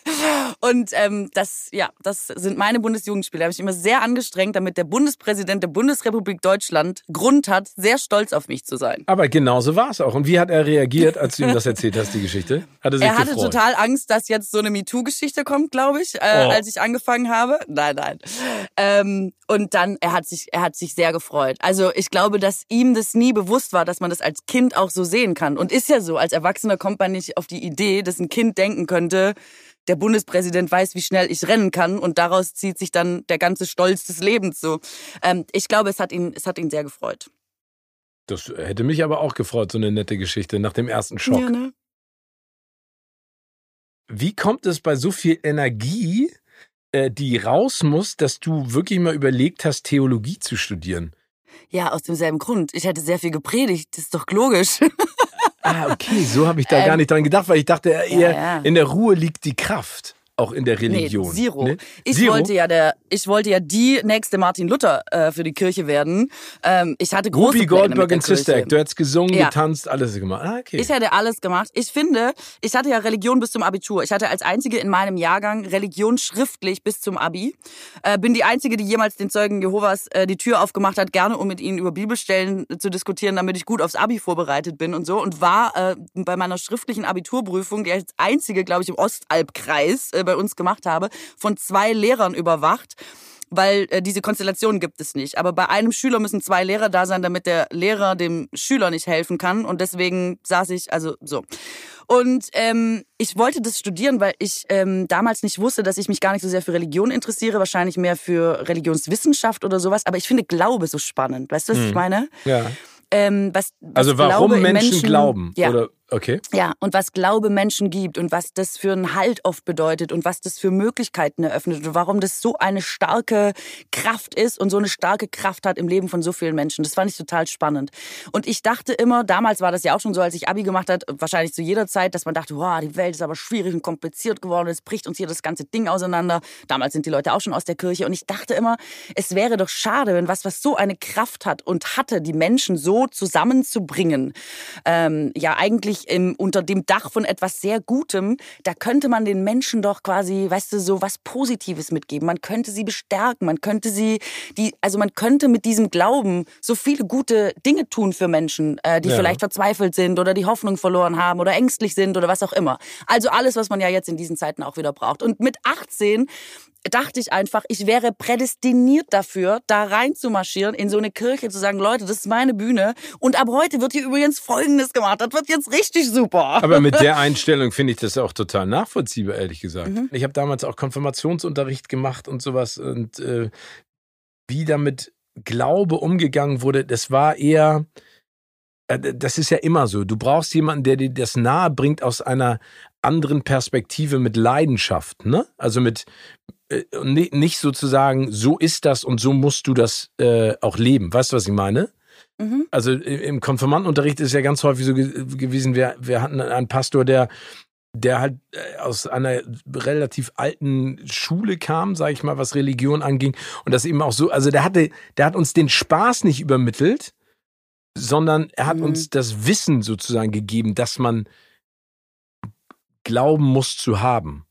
und ähm, das, ja, das sind meine Bundesjugendspiele. Da habe ich immer sehr angestrengt, damit der Bundespräsident der Bundesrepublik Deutschland Grund hat, sehr stolz auf mich zu sein. Aber genauso war es auch. Und wie hat er reagiert, als du ihm das erzählt hast, die Geschichte? Hat er, sich er hatte gefreut? total Angst, dass dass jetzt so eine MeToo-Geschichte kommt, glaube ich, äh, oh. als ich angefangen habe. Nein, nein. Ähm, und dann, er hat sich, er hat sich sehr gefreut. Also ich glaube, dass ihm das nie bewusst war, dass man das als Kind auch so sehen kann. Und ist ja so, als Erwachsener kommt man nicht auf die Idee, dass ein Kind denken könnte, der Bundespräsident weiß, wie schnell ich rennen kann und daraus zieht sich dann der ganze Stolz des Lebens so. Ähm, ich glaube, es hat ihn, es hat ihn sehr gefreut. Das hätte mich aber auch gefreut, so eine nette Geschichte nach dem ersten Schock. Ja, ne? Wie kommt es bei so viel Energie, äh, die raus muss, dass du wirklich mal überlegt hast, Theologie zu studieren? Ja, aus demselben Grund. Ich hätte sehr viel gepredigt, das ist doch logisch. ah, okay, so habe ich da ähm, gar nicht dran gedacht, weil ich dachte, eher ja, ja. in der Ruhe liegt die Kraft. Auch in der Religion. Nee, zero. Nee? Ich zero? wollte ja der, ich wollte ja die nächste Martin Luther äh, für die Kirche werden. Ähm, ich hatte große Ruby Goldberg in Sister Act. Du hättest gesungen, ja. getanzt, alles gemacht. Ah, okay. Ich hätte alles gemacht. Ich finde, ich hatte ja Religion bis zum Abitur. Ich hatte als einzige in meinem Jahrgang Religion schriftlich bis zum Abi. Äh, bin die einzige, die jemals den Zeugen Jehovas äh, die Tür aufgemacht hat, gerne um mit ihnen über Bibelstellen zu diskutieren, damit ich gut aufs Abi vorbereitet bin und so. Und war äh, bei meiner schriftlichen Abiturprüfung, die einzige, glaube ich, im Ostalbkreis äh, bei uns gemacht habe, von zwei Lehrern überwacht weil äh, diese Konstellation gibt es nicht. Aber bei einem Schüler müssen zwei Lehrer da sein, damit der Lehrer dem Schüler nicht helfen kann. Und deswegen saß ich, also so. Und ähm, ich wollte das studieren, weil ich ähm, damals nicht wusste, dass ich mich gar nicht so sehr für Religion interessiere, wahrscheinlich mehr für Religionswissenschaft oder sowas. Aber ich finde Glaube so spannend. Weißt du, was hm. ich meine? Ja. Ähm, was, was also warum Menschen, Menschen, glauben? Ja. Oder Okay. Ja, und was Glaube Menschen gibt und was das für einen Halt oft bedeutet und was das für Möglichkeiten eröffnet und warum das so eine starke Kraft ist und so eine starke Kraft hat im Leben von so vielen Menschen. Das fand ich total spannend. Und ich dachte immer, damals war das ja auch schon so, als ich Abi gemacht hat, wahrscheinlich zu jeder Zeit, dass man dachte, wow, die Welt ist aber schwierig und kompliziert geworden, es bricht uns hier das ganze Ding auseinander. Damals sind die Leute auch schon aus der Kirche und ich dachte immer, es wäre doch schade, wenn was, was so eine Kraft hat und hatte, die Menschen so zusammenzubringen, ähm, ja eigentlich wirklich im, unter dem Dach von etwas sehr Gutem, da könnte man den Menschen doch quasi, weißt du, so was Positives mitgeben. Man könnte sie bestärken, man könnte sie, die, also man könnte mit diesem Glauben so viele gute Dinge tun für Menschen, äh, die ja. vielleicht verzweifelt sind oder die Hoffnung verloren haben oder ängstlich sind oder was auch immer. Also alles, was man ja jetzt in diesen Zeiten auch wieder braucht. Und mit 18 dachte ich einfach, ich wäre prädestiniert dafür, da reinzumarschieren, in so eine Kirche zu sagen, Leute, das ist meine Bühne. Und ab heute wird hier übrigens Folgendes gemacht. Das wird jetzt richtig super. Aber mit der Einstellung finde ich das auch total nachvollziehbar, ehrlich gesagt. Mhm. Ich habe damals auch Konfirmationsunterricht gemacht und sowas. Und äh, wie damit Glaube umgegangen wurde, das war eher, äh, das ist ja immer so. Du brauchst jemanden, der dir das nahe bringt aus einer anderen Perspektive mit Leidenschaft, ne? Also mit, nicht sozusagen, so ist das und so musst du das äh, auch leben. Weißt du, was ich meine? Mhm. Also im Konfirmandenunterricht ist ja ganz häufig so gewesen, wir, wir hatten einen Pastor, der der halt äh, aus einer relativ alten Schule kam, sage ich mal, was Religion anging und das eben auch so, also der hatte, der hat uns den Spaß nicht übermittelt, sondern er hat mhm. uns das Wissen sozusagen gegeben, dass man glauben muss zu haben.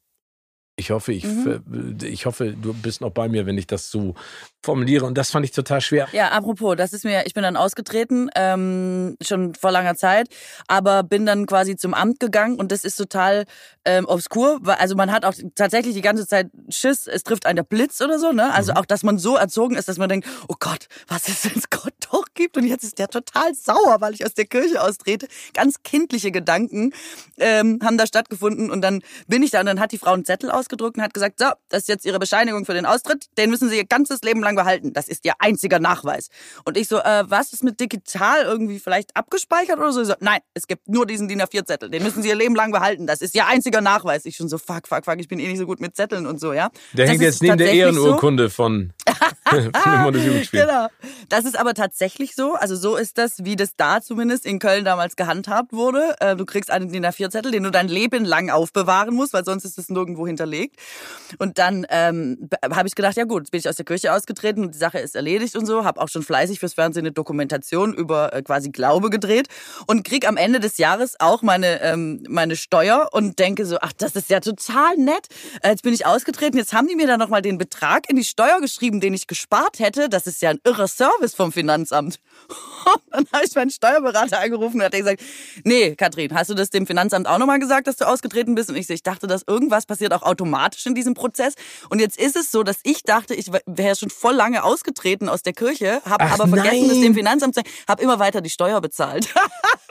Ich hoffe, ich, mhm. ich hoffe, du bist noch bei mir, wenn ich das so formuliere. Und das fand ich total schwer. Ja, apropos, das ist mir, ich bin dann ausgetreten, ähm, schon vor langer Zeit, aber bin dann quasi zum Amt gegangen und das ist total ähm, obskur. Also man hat auch tatsächlich die ganze Zeit Schiss, es trifft einen der Blitz oder so, ne? Also mhm. auch, dass man so erzogen ist, dass man denkt, oh Gott, was ist, wenn es Gott doch gibt? Und jetzt ist der total sauer, weil ich aus der Kirche austrete. Ganz kindliche Gedanken ähm, haben da stattgefunden und dann bin ich da und dann hat die Frau einen Zettel ausgedruckt und hat gesagt, so, das ist jetzt ihre Bescheinigung für den Austritt, den müssen Sie ihr ganzes Leben lang behalten. Das ist ihr einziger Nachweis. Und ich so, äh, was ist mit digital irgendwie vielleicht abgespeichert oder so? so nein, es gibt nur diesen DIN A4-Zettel. Den müssen Sie ihr Leben lang behalten. Das ist ihr einziger Nachweis. Ich schon so, fuck, fuck, fuck, ich bin eh nicht so gut mit Zetteln und so, ja. Der das hängt jetzt neben der Ehrenurkunde so. von, von dem Genau. Das ist aber tatsächlich so. Also so ist das, wie das da zumindest in Köln damals gehandhabt wurde. Äh, du kriegst einen DIN A4-Zettel, den du dein Leben lang aufbewahren musst, weil sonst ist es nirgendwo hinterlegt. Und dann ähm, habe ich gedacht, ja gut, jetzt bin ich aus der Kirche ausgetreten und die Sache ist erledigt und so. Habe auch schon fleißig fürs Fernsehen eine Dokumentation über äh, quasi Glaube gedreht und krieg am Ende des Jahres auch meine, ähm, meine Steuer und denke so, ach, das ist ja total nett. Äh, jetzt bin ich ausgetreten, jetzt haben die mir dann nochmal den Betrag in die Steuer geschrieben, den ich gespart hätte. Das ist ja ein irrer Service vom Finanzamt. Und dann habe ich meinen Steuerberater angerufen und hat gesagt, nee, Katrin, hast du das dem Finanzamt auch nochmal gesagt, dass du ausgetreten bist? Und ich so, ich dachte, dass irgendwas passiert auch automatisch in diesem Prozess. Und jetzt ist es so, dass ich dachte, ich wäre schon voll lange ausgetreten aus der Kirche, habe aber vergessen, nein. das dem Finanzamt zu sagen, habe immer weiter die Steuer bezahlt.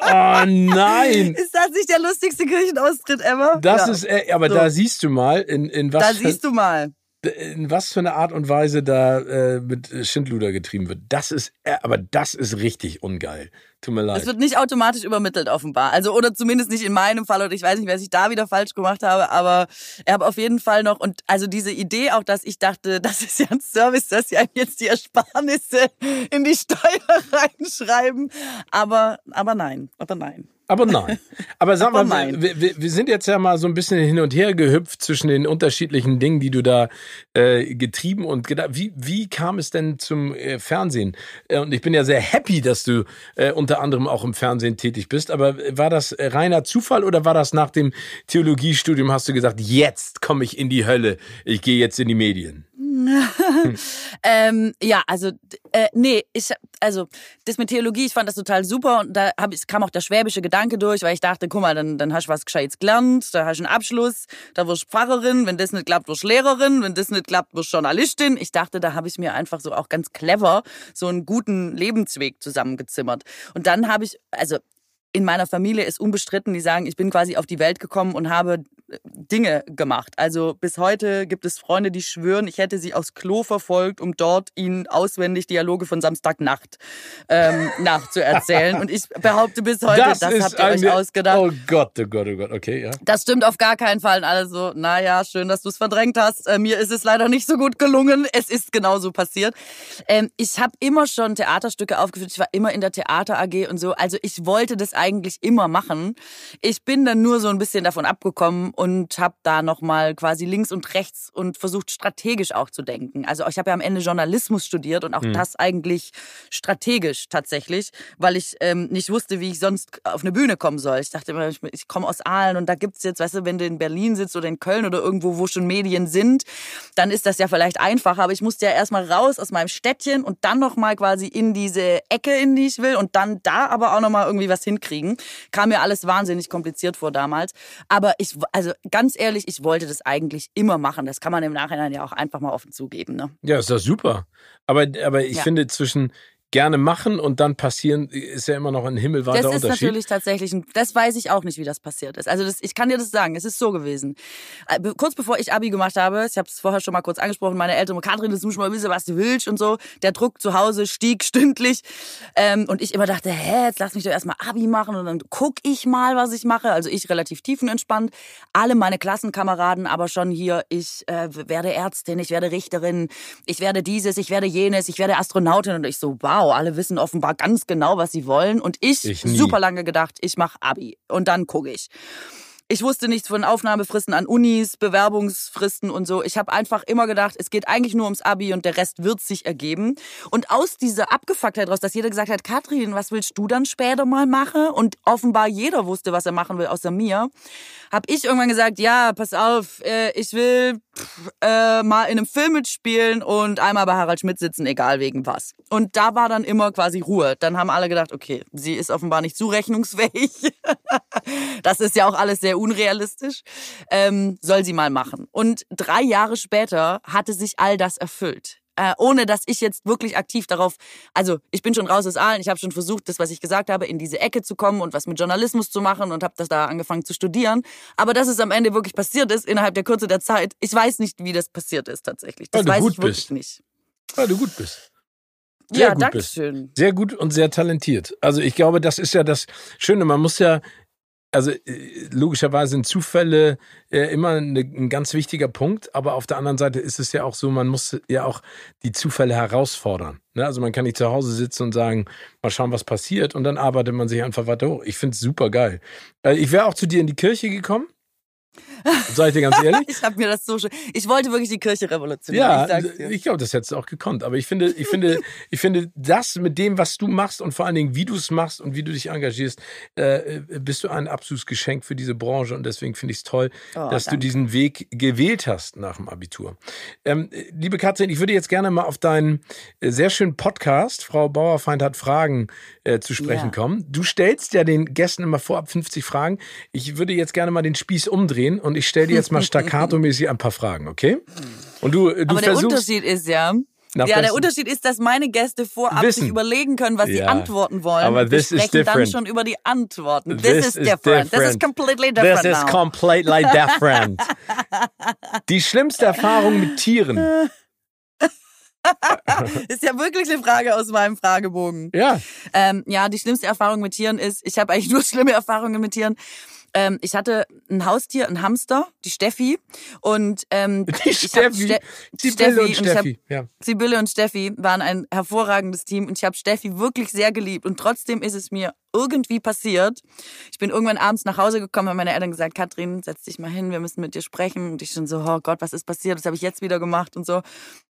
Oh nein! ist das nicht der lustigste Kirchenaustritt ever? Das ja. ist, äh, aber so. da siehst du mal, in, in was. Da siehst du mal in was für eine Art und Weise da äh, mit Schindluder getrieben wird. Das ist, äh, aber das ist richtig ungeil. Tut mir leid. Es wird nicht automatisch übermittelt, offenbar. Also, oder zumindest nicht in meinem Fall. Oder ich weiß nicht, was ich da wieder falsch gemacht habe. Aber er habe auf jeden Fall noch, und also diese Idee auch, dass ich dachte, das ist ja ein Service, dass sie einem jetzt die Ersparnisse in die Steuer reinschreiben. Aber, aber nein, aber nein. Aber nein. Aber sag mal, wir, wir, wir, sind jetzt ja mal so ein bisschen hin und her gehüpft zwischen den unterschiedlichen Dingen, die du da äh, getrieben und gedacht. Wie, wie kam es denn zum äh, Fernsehen? Äh, und ich bin ja sehr happy, dass du äh, unter anderem auch im Fernsehen tätig bist. Aber war das reiner Zufall oder war das nach dem Theologiestudium, hast du gesagt, jetzt komme ich in die Hölle, ich gehe jetzt in die Medien? ähm, ja, also äh, nee, ich also das mit Theologie, ich fand das total super und da hab, es kam auch der schwäbische Gedanke durch, weil ich dachte, guck mal, dann, dann hast du was Gescheites gelernt, da hast du einen Abschluss, da wirst du Pfarrerin, wenn das nicht klappt, wirst du Lehrerin, wenn das nicht klappt, wirst du Journalistin. Ich dachte, da habe ich mir einfach so auch ganz clever so einen guten Lebensweg zusammengezimmert. Und dann habe ich, also in meiner Familie ist unbestritten, die sagen, ich bin quasi auf die Welt gekommen und habe Dinge gemacht. Also bis heute gibt es Freunde, die schwören, ich hätte sie aufs Klo verfolgt, um dort ihnen auswendig Dialoge von Samstagnacht ähm, nachzuerzählen. Und ich behaupte bis heute, das, das habt ihr euch ausgedacht. Oh Gott, oh Gott, oh Gott, okay, ja. Das stimmt auf gar keinen Fall. Und alle so, naja, schön, dass du es verdrängt hast. Äh, mir ist es leider nicht so gut gelungen. Es ist genauso passiert. Ähm, ich habe immer schon Theaterstücke aufgeführt. Ich war immer in der Theater AG und so. Also ich wollte das eigentlich immer machen. Ich bin dann nur so ein bisschen davon abgekommen und habe da nochmal quasi links und rechts und versucht strategisch auch zu denken. Also ich habe ja am Ende Journalismus studiert und auch mhm. das eigentlich strategisch tatsächlich, weil ich ähm, nicht wusste, wie ich sonst auf eine Bühne kommen soll. Ich dachte immer, ich, ich komme aus Aalen und da gibt's jetzt, weißt du, wenn du in Berlin sitzt oder in Köln oder irgendwo, wo schon Medien sind, dann ist das ja vielleicht einfacher. Aber ich musste ja erstmal raus aus meinem Städtchen und dann nochmal quasi in diese Ecke, in die ich will und dann da aber auch nochmal irgendwie was hinkriegen. Kam mir alles wahnsinnig kompliziert vor damals. Aber ich, also also ganz ehrlich, ich wollte das eigentlich immer machen. Das kann man im Nachhinein ja auch einfach mal offen zugeben. Ne? Ja, ist doch super. Aber, aber ich ja. finde zwischen gerne machen und dann passieren, ist ja immer noch ein himmelweiter Unterschied. Das ist natürlich tatsächlich, das weiß ich auch nicht, wie das passiert ist. Also das, ich kann dir das sagen, es ist so gewesen. Äh, kurz bevor ich Abi gemacht habe, ich habe es vorher schon mal kurz angesprochen, meine Eltern, Katrin, das muss mal wissen, was du willst und so. Der Druck zu Hause stieg stündlich ähm, und ich immer dachte, hä, jetzt lass mich doch erstmal Abi machen und dann guck ich mal, was ich mache. Also ich relativ tiefenentspannt. Alle meine Klassenkameraden aber schon hier, ich äh, werde Ärztin, ich werde Richterin, ich werde dieses, ich werde jenes, ich werde Astronautin und ich so, wow wow, alle wissen offenbar ganz genau, was sie wollen. Und ich, ich super lange gedacht, ich mache Abi und dann gucke ich. Ich wusste nichts von Aufnahmefristen an Unis, Bewerbungsfristen und so. Ich habe einfach immer gedacht, es geht eigentlich nur ums Abi und der Rest wird sich ergeben. Und aus dieser Abgefucktheit raus, dass jeder gesagt hat, Katrin, was willst du dann später mal machen? Und offenbar jeder wusste, was er machen will, außer mir, habe ich irgendwann gesagt, ja, pass auf, äh, ich will äh, mal in einem Film mitspielen und einmal bei Harald Schmidt sitzen, egal wegen was. Und da war dann immer quasi Ruhe. Dann haben alle gedacht, okay, sie ist offenbar nicht zurechnungsfähig. das ist ja auch alles sehr unrealistisch. Ähm, soll sie mal machen. Und drei Jahre später hatte sich all das erfüllt äh, ohne dass ich jetzt wirklich aktiv darauf, also ich bin schon raus aus Aalen, ich habe schon versucht, das, was ich gesagt habe, in diese Ecke zu kommen und was mit Journalismus zu machen und habe das da angefangen zu studieren. Aber dass es am Ende wirklich passiert ist, innerhalb der Kürze der Zeit, ich weiß nicht, wie das passiert ist tatsächlich. Das weiß ich wirklich bist. nicht. Weil du gut bist. Sehr ja, danke schön. Sehr gut und sehr talentiert. Also ich glaube, das ist ja das Schöne. Man muss ja also äh, logischerweise sind Zufälle äh, immer eine, ein ganz wichtiger Punkt, aber auf der anderen Seite ist es ja auch so, man muss ja auch die Zufälle herausfordern. Ne? Also man kann nicht zu Hause sitzen und sagen, mal schauen, was passiert und dann arbeitet man sich einfach weiter hoch. Ich finde es super geil. Äh, ich wäre auch zu dir in die Kirche gekommen. Sag ich dir ganz ehrlich? ich habe mir das so schön. Ich wollte wirklich die Kirche revolutionieren. Ja, ich, ich glaube, das hättest du auch gekonnt. Aber ich finde, ich finde, ich finde, das mit dem, was du machst und vor allen Dingen, wie du es machst und wie du dich engagierst, äh, bist du ein absolutes Geschenk für diese Branche und deswegen finde ich es toll, oh, dass danke. du diesen Weg gewählt hast nach dem Abitur. Ähm, liebe Katrin, ich würde jetzt gerne mal auf deinen äh, sehr schönen Podcast, Frau Bauerfeind hat Fragen, äh, zu sprechen ja. kommen. Du stellst ja den Gästen immer vorab 50 Fragen. Ich würde jetzt gerne mal den Spieß umdrehen und ich stelle dir jetzt mal staccato-mäßig ein paar Fragen, okay? Und du, du Aber der Unterschied ist ja, ja, der Unterschied ist, dass meine Gäste vorab Wissen. sich überlegen können, was ja. sie antworten wollen. Aber this Wir sprechen dann schon über die Antworten. This, this is, different. different. This is completely different. This is completely different. die schlimmste Erfahrung mit Tieren. ist ja wirklich eine Frage aus meinem Fragebogen. Ja. Ähm, ja, die schlimmste Erfahrung mit Tieren ist, ich habe eigentlich nur schlimme Erfahrungen mit Tieren. Ähm, ich hatte ein Haustier, ein Hamster, die Steffi. Und ähm, die Steffi, Ste Sibylle und Steffi. Und ja. Sibylle und Steffi waren ein hervorragendes Team und ich habe Steffi wirklich sehr geliebt. Und trotzdem ist es mir irgendwie passiert. Ich bin irgendwann abends nach Hause gekommen, haben meine Eltern gesagt, Katrin, setz dich mal hin, wir müssen mit dir sprechen. Und ich schon so, oh Gott, was ist passiert? Das habe ich jetzt wieder gemacht und so.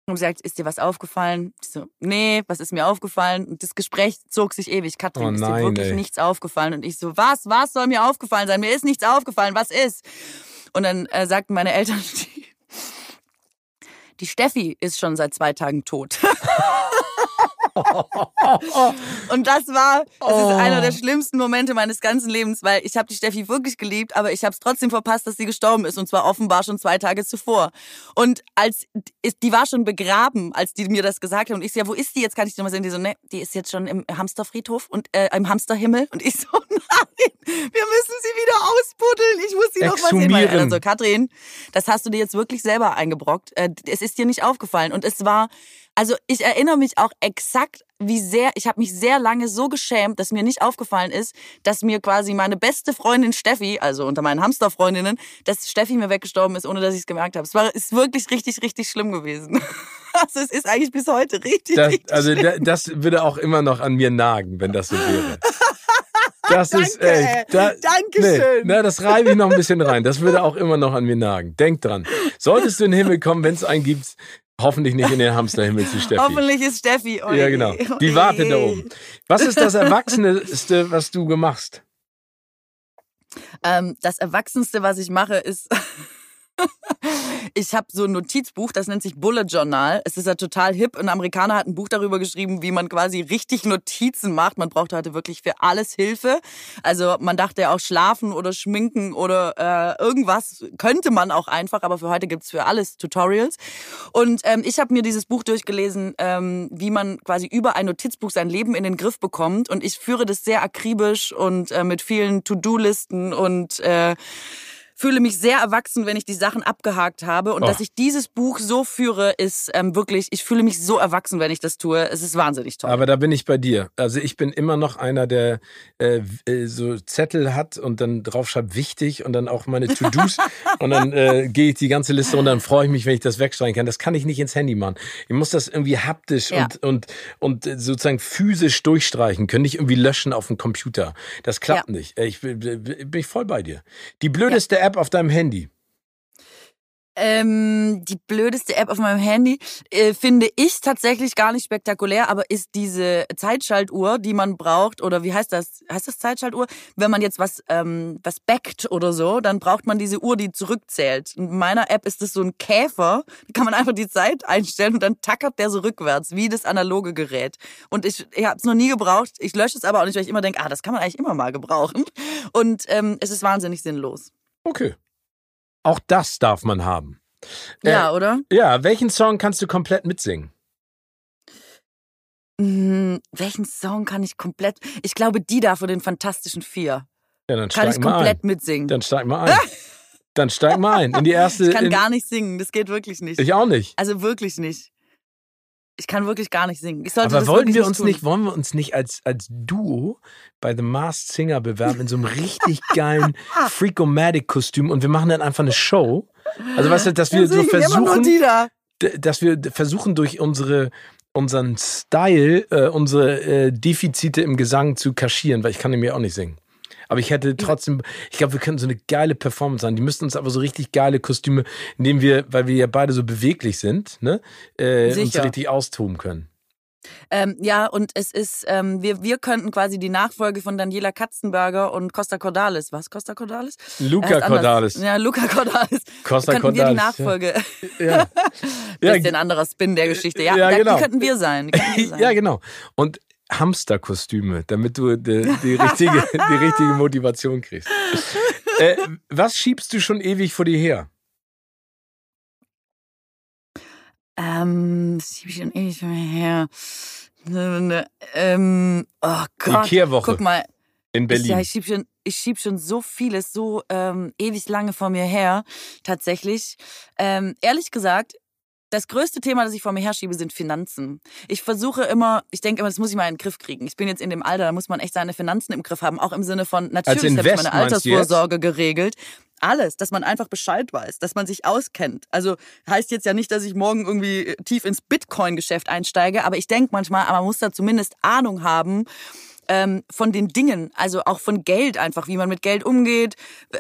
Und gesagt, ist dir was aufgefallen? Ich so, nee, was ist mir aufgefallen? Und das Gespräch zog sich ewig. Katrin, oh ist dir wirklich ey. nichts aufgefallen? Und ich so, was, was soll mir aufgefallen sein? Mir ist nichts aufgefallen, was ist? Und dann äh, sagten meine Eltern, die, die Steffi ist schon seit zwei Tagen tot. und das war, das ist einer der oh. schlimmsten Momente meines ganzen Lebens, weil ich habe die Steffi wirklich geliebt, aber ich habe es trotzdem verpasst, dass sie gestorben ist und zwar offenbar schon zwei Tage zuvor. Und als die war schon begraben, als die mir das gesagt haben und ich so, ja, wo ist die jetzt? Kann ich die mal sehen? Die so, ne, die ist jetzt schon im Hamsterfriedhof und äh, im Hamsterhimmel und ich so, nein, wir müssen sie wieder ausbuddeln. Ich muss sie noch mal sehen. Meine Eltern so, Katrin, das hast du dir jetzt wirklich selber eingebrockt. Äh, es ist dir nicht aufgefallen und es war also ich erinnere mich auch exakt, wie sehr, ich habe mich sehr lange so geschämt, dass mir nicht aufgefallen ist, dass mir quasi meine beste Freundin Steffi, also unter meinen Hamsterfreundinnen, dass Steffi mir weggestorben ist, ohne dass ich es gemerkt habe. Es war ist wirklich richtig, richtig schlimm gewesen. Also es ist eigentlich bis heute richtig, das, richtig Also schlimm. das würde auch immer noch an mir nagen, wenn das so wäre. Das Danke, ist echt. Da, Dankeschön. Nee, na, das reibe ich noch ein bisschen rein. Das würde auch immer noch an mir nagen. Denk dran. Solltest du in den Himmel kommen, wenn es einen gibt, Hoffentlich nicht in den Hamsterhimmel zu Steffi. Hoffentlich ist Steffi. Oje. Ja, genau. Die wartet da oben. Was ist das Erwachsenste, was du gemacht? Ähm, das Erwachsenste, was ich mache, ist ich habe so ein Notizbuch, das nennt sich Bullet Journal. Es ist ja total hip. Ein Amerikaner hat ein Buch darüber geschrieben, wie man quasi richtig Notizen macht. Man braucht heute wirklich für alles Hilfe. Also man dachte ja auch schlafen oder schminken oder äh, irgendwas könnte man auch einfach, aber für heute gibt's für alles Tutorials. Und ähm, ich habe mir dieses Buch durchgelesen, ähm, wie man quasi über ein Notizbuch sein Leben in den Griff bekommt. Und ich führe das sehr akribisch und äh, mit vielen To-Do-Listen und äh, fühle mich sehr erwachsen, wenn ich die Sachen abgehakt habe. Und oh. dass ich dieses Buch so führe, ist ähm, wirklich, ich fühle mich so erwachsen, wenn ich das tue. Es ist wahnsinnig toll. Aber da bin ich bei dir. Also ich bin immer noch einer, der äh, äh so Zettel hat und dann drauf schreibt wichtig und dann auch meine To-Dos. und dann äh, gehe ich die ganze Liste und dann freue ich mich, wenn ich das wegstreichen kann. Das kann ich nicht ins Handy machen. Ich muss das irgendwie haptisch ja. und, und, und sozusagen physisch durchstreichen können, nicht irgendwie löschen auf dem Computer. Das klappt ja. nicht. Ich bin, bin ich voll bei dir. Die blödeste ja. App auf deinem Handy? Ähm, die blödeste App auf meinem Handy äh, finde ich tatsächlich gar nicht spektakulär, aber ist diese Zeitschaltuhr, die man braucht, oder wie heißt das? Heißt das Zeitschaltuhr? Wenn man jetzt was, ähm, was backt oder so, dann braucht man diese Uhr, die zurückzählt. In meiner App ist das so ein Käfer, da kann man einfach die Zeit einstellen und dann tackert der so rückwärts, wie das analoge Gerät. Und ich, ich habe es noch nie gebraucht, ich lösche es aber auch nicht, weil ich immer denke, ah, das kann man eigentlich immer mal gebrauchen. Und ähm, es ist wahnsinnig sinnlos. Okay. Auch das darf man haben. Ja, äh, oder? Ja, welchen Song kannst du komplett mitsingen? Hm, welchen Song kann ich komplett? Ich glaube, die da von den Fantastischen Vier. Ja, dann kann ich komplett ein. mitsingen. Dann steig mal ein. dann steig mal ein in die erste. Ich kann gar nicht singen, das geht wirklich nicht. Ich auch nicht. Also wirklich nicht. Ich kann wirklich gar nicht singen. Ich Aber wollten wir uns nicht, wollen wir uns nicht als, als Duo bei The Masked Singer bewerben in so einem richtig geilen Freakomatic-Kostüm und wir machen dann einfach eine Show? Also weißt du, dass wir so versuchen, da. dass wir versuchen durch unsere unseren Style, äh, unsere äh, Defizite im Gesang zu kaschieren, weil ich kann nämlich auch nicht singen. Aber ich hätte trotzdem, ich glaube, wir könnten so eine geile Performance haben. Die müssten uns aber so richtig geile Kostüme, indem wir, weil wir ja beide so beweglich sind, ne, äh, uns richtig austoben können. Ähm, ja, und es ist, ähm, wir, wir könnten quasi die Nachfolge von Daniela Katzenberger und Costa Cordalis. Was, Costa Cordalis? Luca Cordalis. Ja, Luca Cordalis. Costa könnten Cordalis. wir die Nachfolge. Ja. ja. Bisschen ja. anderer Spin der Geschichte. Ja, ja genau. die könnten wir sein. Könnten wir sein. ja, genau. Und Hamsterkostüme, damit du die, die, richtige, die richtige Motivation kriegst. Äh, was schiebst du schon ewig vor dir her? Ähm, schieb ich schon ewig vor mir her. Ähm, oh Gott. Die Kehrwoche. Guck mal. In Berlin. Ich, ja, ich schieb schon, ich schieb schon so vieles so ähm, ewig lange vor mir her. Tatsächlich. Ähm, ehrlich gesagt, das größte Thema, das ich vor mir herschiebe, sind Finanzen. Ich versuche immer, ich denke immer, das muss ich mal in den Griff kriegen. Ich bin jetzt in dem Alter, da muss man echt seine Finanzen im Griff haben. Auch im Sinne von, natürlich habe ich meine Altersvorsorge geregelt. Alles, dass man einfach Bescheid weiß, dass man sich auskennt. Also heißt jetzt ja nicht, dass ich morgen irgendwie tief ins Bitcoin-Geschäft einsteige, aber ich denke manchmal, man muss da zumindest Ahnung haben, ähm, von den Dingen, also auch von Geld einfach, wie man mit Geld umgeht,